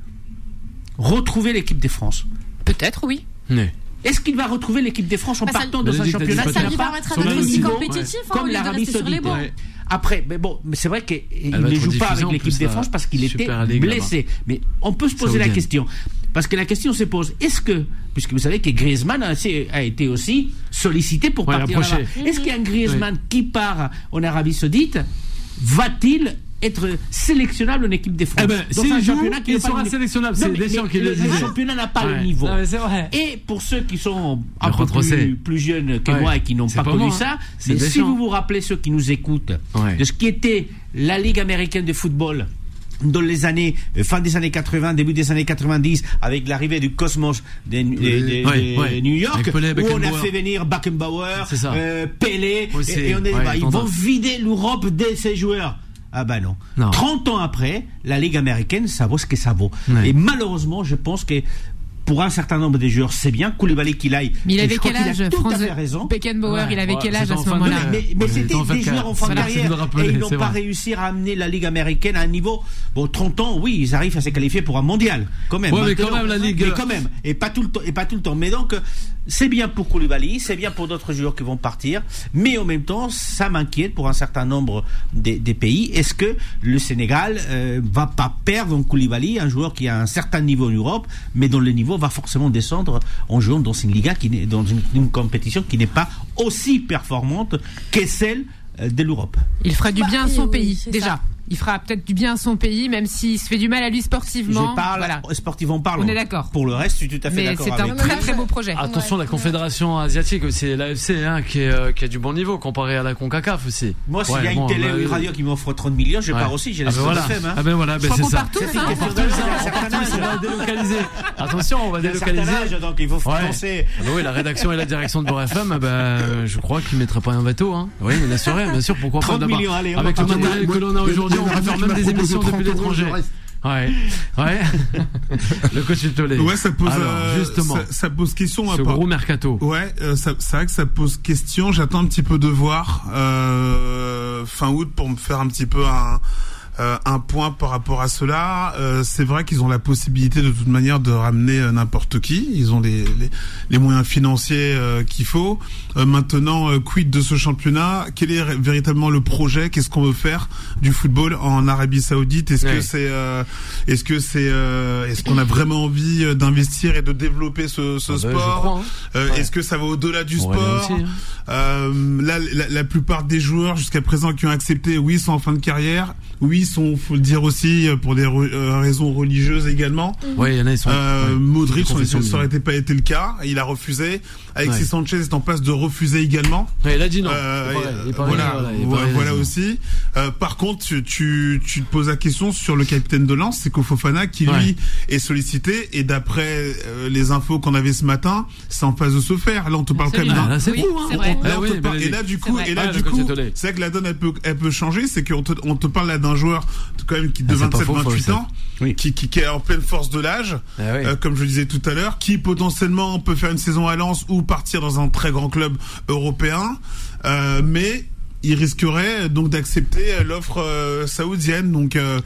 retrouver l'équipe de France? Peut-être, oui. Mais. Est-ce qu'il va retrouver l'équipe de France en bah, partant dans un championnat ça, lui permettra d'être aussi compétitif hein, comme l'Arabie Saoudite après, mais bon, mais c'est vrai qu'il ne joue pas avec l'équipe de France parce qu'il était blessé. Mais on peut se poser la question. Parce que la question se pose, est-ce que, puisque vous savez que Griezmann a, a été aussi sollicité pour ouais, partir là-bas, est-ce qu'il y a un Griezmann qui part en Arabie Saoudite? Va-t-il être sélectionnable en équipe de France. Eh ben, dans un joue, championnat qui il sera pas sélectionnable. C'est Deschamps qui le disait. Le championnat n'a pas ouais. le niveau. Non, vrai. Et pour ceux qui sont un peu plus, plus, jeunes que ouais. moi et qui n'ont pas, pas, connu moi. ça, mais si vous vous rappelez ceux qui nous écoutent de ce qui était la Ligue américaine de football dans les années fin des années 80 début des années 90 avec l'arrivée du Cosmos de, de, de, ouais, ouais. New York Pelé, où on a fait venir Beckenbauer euh, Pelé oui, et, et, on est, bah, ils vont vider l'Europe de ces joueurs ah ben non. non. 30 ans après, la Ligue américaine, ça vaut ce que ça vaut. Ouais. Et malheureusement, je pense que pour un certain nombre de joueurs, c'est bien. Koulibaly qu'il aille. Mais il avait quel âge a tout France à fait raison. Beckenbauer, ouais, il avait ouais, quel âge à ce moment-là Mais, mais c'était des joueurs en fin de carrière et ils n'ont pas réussi à amener la Ligue américaine à un niveau. Bon, 30 ans, oui, ils arrivent à se qualifier pour un mondial, quand même. Ouais, mais quand même la Ligue. Mais quand même, et pas tout le temps, et pas tout le temps. Mais donc, c'est bien pour Koulibaly, c'est bien pour d'autres joueurs qui vont partir, mais en même temps, ça m'inquiète pour un certain nombre des, des pays. Est-ce que le Sénégal euh, va pas perdre en Koulibaly, un joueur qui a un certain niveau en Europe, mais dont le niveau va forcément descendre en jouant dans une Liga qui n'est dans une, une compétition qui n'est pas aussi performante que celle de l'Europe? Il fera du bien à son pays, déjà. Ça il fera peut-être du bien à son pays, même s'il se fait du mal à lui sportivement. Je parle, voilà. sportivement parlant. On est d'accord. Pour le reste, je suis tout à fait d'accord. Mais c'est un très très beau projet. Attention, la Confédération asiatique, c'est l'AFC hein, qui, est, euh, qui a du bon niveau comparé à la CONCACAF aussi. Moi, s'il ouais, y a une bon, télé ou une radio qui m'offre 30 millions, je ouais. pars aussi. J'ai la ah ben voilà. FM, hein. Ah ben voilà, ben c'est ça. Partout, ça. On va délocaliser. Attention, on va délocaliser. Donc il faut penser. Ah ben oui, la rédaction et la direction de Beurre FM, ben, je crois qu'ils mettraient pas un veto. Hein. Oui, bien sûr, bien sûr, pourquoi pas d'abord. Avec le matériel que l'on a aujourd'hui, on préfère même des émissions depuis l'étranger. Ouais, ouais. le coach Tolé. Ouais, ça pose, Alors, euh, justement, ça, ça, pose question. Ce gros mercato. Ouais, euh, c'est vrai que ça pose question. J'attends un petit peu de voir euh, fin août pour me faire un petit peu un. Euh, un point par rapport à cela, euh, c'est vrai qu'ils ont la possibilité de toute manière de ramener euh, n'importe qui. Ils ont les, les, les moyens financiers euh, qu'il faut. maintenant, quid de ce championnat? Quel est véritablement le projet? Qu'est-ce qu'on veut faire du football en Arabie Saoudite? Est-ce ouais. que c'est, est-ce que c'est, est-ce qu'on a vraiment envie d'investir et de développer ce, ce ah sport? ben, crois, hein. ouais. Est-ce que ça va au-delà du sport? aussi, hein. là, la, la, plupart des joueurs jusqu'à présent qui ont accepté, oui, sont en fin de carrière. Oui, sont, faut le dire aussi, pour des euh, raisons religieuses également. Oui, il y en a, ils sont. Euh, ouais, Modric, ça n'aurait pas été le cas. Il a refusé. Alexis ouais. Sanchez est en passe de refuser également. Ouais, il a dit non. Euh, il voilà, voilà, voilà, voilà aussi. Euh, par contre, tu, tu, tu, te poses la question sur le capitaine de lance, c'est Kofofana qui lui est sollicité et d'après euh, les infos qu'on avait ce matin, c'est en phase de se faire. Là, on te parle quand même. Ah, c'est oui, fou, hein. Là, on te parle, et là, du coup, et là, du coup, c'est vrai que la donne elle peut, elle peut changer, c'est qu'on te, on te parle là d'un joueur quand même qui de ah, 27-28 ans, oui. qui, qui, qui, est en pleine force de l'âge, ah, oui. euh, comme je disais tout à l'heure, qui potentiellement peut faire une saison à Lens ou partir dans un très grand club européen, euh, mais il risquerait donc d'accepter l'offre euh, saoudienne. Donc euh,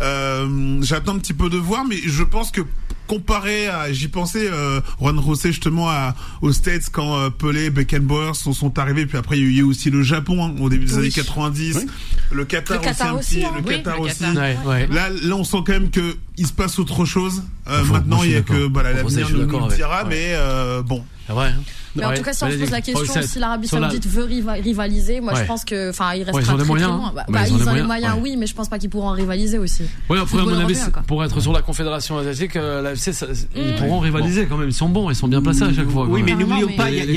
euh, j'attends un petit peu de voir, mais je pense que comparé à, j'y pensais, euh, Juan José justement à, aux States quand euh, Pelé, Beckenbauer sont, sont arrivés, puis après il y a eu aussi le Japon hein, au début des Oui. années 90, le Qatar, Le Qatar aussi, hein. Oui, le Qatar le aussi. Qatar. Ouais, ouais. Là, là on sent quand même que il se passe autre chose. Euh, maintenant il y a que bah, Faut l'avenir nous, nous le dira, Ouais. mais euh, bon. C'est vrai. hein. Mais en Ouais. tout cas, si on se pose la question si l'Arabie Saoudite veut riva- rivaliser, moi Ouais. je pense que, enfin, il Ouais, restera ils ont les très, moyens, très loin. hein. Bah, Ouais, bah, ils ont les ils ont les moyens, moyens, ouais. oui, mais je pense pas qu'ils pourront rivaliser aussi. Oui, après, à mon avis, pour être sur la Confédération asiatique, euh, l'AFC, ils pourront rivaliser quand même. Ils sont bons, ils sont bien placés à chaque fois. Oui, mais n'oublions pas, il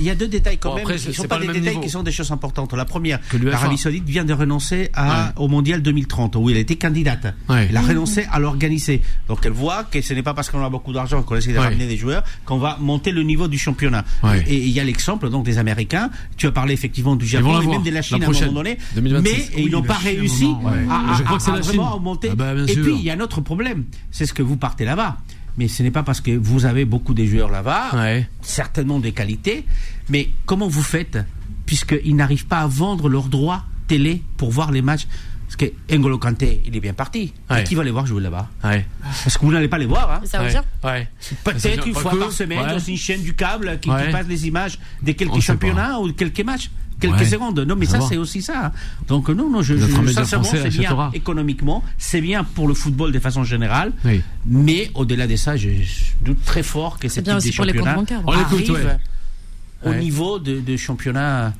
y, a- deux détails quand même. c'est sont pas des détails qui sont des choses importantes. La première, l'Arabie Saoudite vient de renoncer au Mondial 2030, où elle était candidate. Elle a renoncé à l'organiser. Donc elle voit que ce n'est pas parce qu'on a beaucoup d'argent qu'on essaie de Ouais. ramener des joueurs qu'on va monter le niveau du championnat. Ouais. Et il y a l'exemple donc des Américains. Tu as parlé effectivement du Japon et même de la la Chine à un moment donné. 2026. Mais Oui, ils n'ont pas Chine, réussi moment, ouais. à, à- Je crois que c'est à la vraiment Chine. monter. Ah bah, et puis il y a un autre problème. C'est ce que vous partez là-bas. Mais ce n'est pas parce que vous avez beaucoup de joueurs là-bas, certainement des qualités, mais comment vous faites puisqu'ils n'arrivent pas à vendre leurs droits télé pour voir les matchs Parce que N'Golo Kanté, il est bien parti. Ouais. Et qui va les voir jouer là-bas Ouais. Parce que vous n'allez pas les voir. Hein. Ça veut dire Ouais. Peut-être une fois que, par semaine ouais. dans une chaîne du câble qui, passe les images de quelques championnats ou de quelques matchs. Quelques Ouais. secondes. Non, mais Ça ça, c'est aussi ça. Donc, non, non, je, je- français c'est bien économiquement, c'est bien pour le football de façon générale. Oui. Mais au-delà de ça, je, je doute très fort que ce bien type aussi de pour les comptes bancaires. Arrive au Ouais. niveau de, de championnat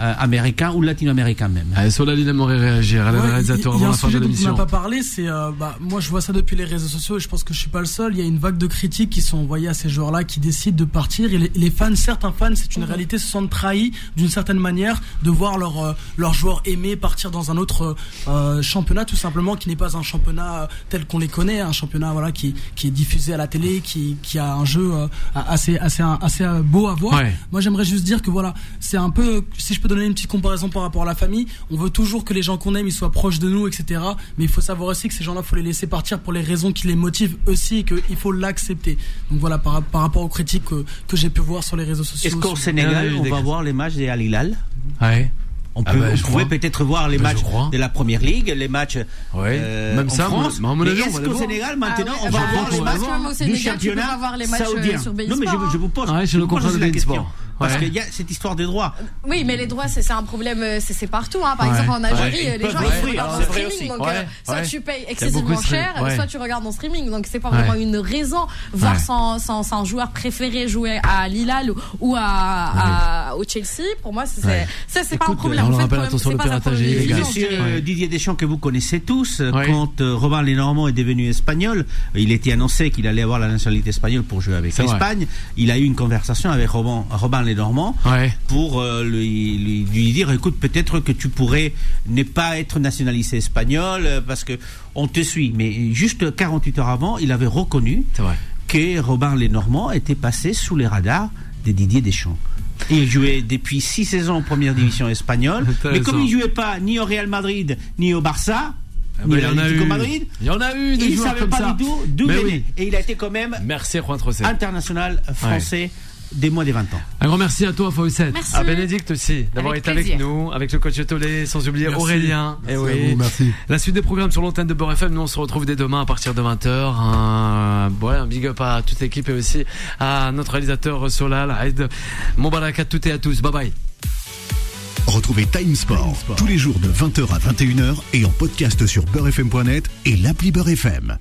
euh, américain ou latino-américain même. Allez, Solal, il aimerait réagir. Allez, Ouais, réalisateur il y a avant un la fin de sujet dont on l'émission. n'a pas parlé, c'est euh, bah, moi je vois ça depuis les réseaux sociaux et je pense que je suis pas le seul. Il y a une vague de critiques qui sont envoyées à ces joueurs-là qui décident de partir. Et les, les fans, certains fans, c'est une réalité, se sentent trahis d'une certaine manière de voir leur euh, leur joueur aimé partir dans un autre euh, championnat tout simplement qui n'est pas un championnat euh, tel qu'on les connaît, un championnat voilà qui qui est diffusé à la télé, qui qui a un jeu euh, assez assez assez euh, beau à voir. Ouais. Moi, j'aimerais juste dire que voilà, c'est un peu, si je peux donner une petite comparaison par rapport à la famille, on veut toujours que les gens qu'on aime, ils soient proches de nous, etc. Mais il faut savoir aussi que ces gens-là, faut les laisser partir pour les raisons qui les motivent aussi et qu'il faut l'accepter. Donc voilà, par, par rapport aux critiques que, que j'ai pu voir sur les réseaux sociaux. Est-ce qu'au Sénégal, on va voir les matchs des Al Hilal Ouais. On, Ah peut, bah, on pouvait peut-être voir les Bah, matchs de la première ligue, les matchs Ouais. euh, Même en ça, France. mais avis, on est-ce qu'au. Sénégal, Ah maintenant, ouais, on va voir les matchs du championnat pas voir les matchs, saoudien Non, mais je, vous pose, Ah ouais, je vous pose la question. Parce Ouais. qu'il y a cette histoire des droits. Oui, mais les droits, c'est c'est un problème, euh, c'est partout. Hein. Par Ouais. exemple, en Algérie, Ouais, euh, les gens ils regardent en streaming, aussi. donc Ouais, euh, soit ouais. tu payes excessivement cher, ouais. soit tu regardes en streaming. Donc c'est pas vraiment Ouais. une raison. Voir Ouais. son, son, son joueur préféré jouer à Lilal ou, ou à, à- au Chelsea, pour moi, c'est Ouais. ça, c'est pas un problème. on En le fait, rappelle, attention, c'est le pas un piratage Monsieur Didier Deschamps que vous connaissez tous, quand Robin Lenormand est devenu espagnol, il était annoncé qu'il allait avoir la nationalité espagnole pour jouer avec l'Espagne. Il a eu une conversation avec Robin, Lenormand Ouais. pour euh, lui, lui, lui dire écoute peut-être que tu pourrais ne pas être nationalisé espagnol euh, parce que on te suit mais juste 48 heures avant il avait reconnu que Robin Lenormand était passé sous les radars de Didier Deschamps il jouait depuis six saisons en première division espagnole mais comme il jouait pas ni au Real Madrid ni au Barça Ah bah, il en a l'Atlético eu. Madrid Il y en a eu des il joueurs savait comme pas ça. du tout d'où venait oui. et il a été quand même Merci, Juan Trocet. international français des moins des 20 ans Un grand merci à toi, Fawcett. Merci. À Bénédicte aussi, d'avoir été avec nous, avec le coach Tolé, sans oublier Merci. Aurélien. Et à oui. vous, merci. La suite des programmes sur l'antenne de Beurre FM, nous on se retrouve dès demain à partir de 20h. Un, un big up à toute l'équipe et aussi à notre réalisateur Solal, Aïd. Mon barakat toutes et à tous. Bye bye. Retrouvez Time Sport, tous les jours de 20h à 21h et en podcast sur beurrefm.net et l'appli Beurre FM.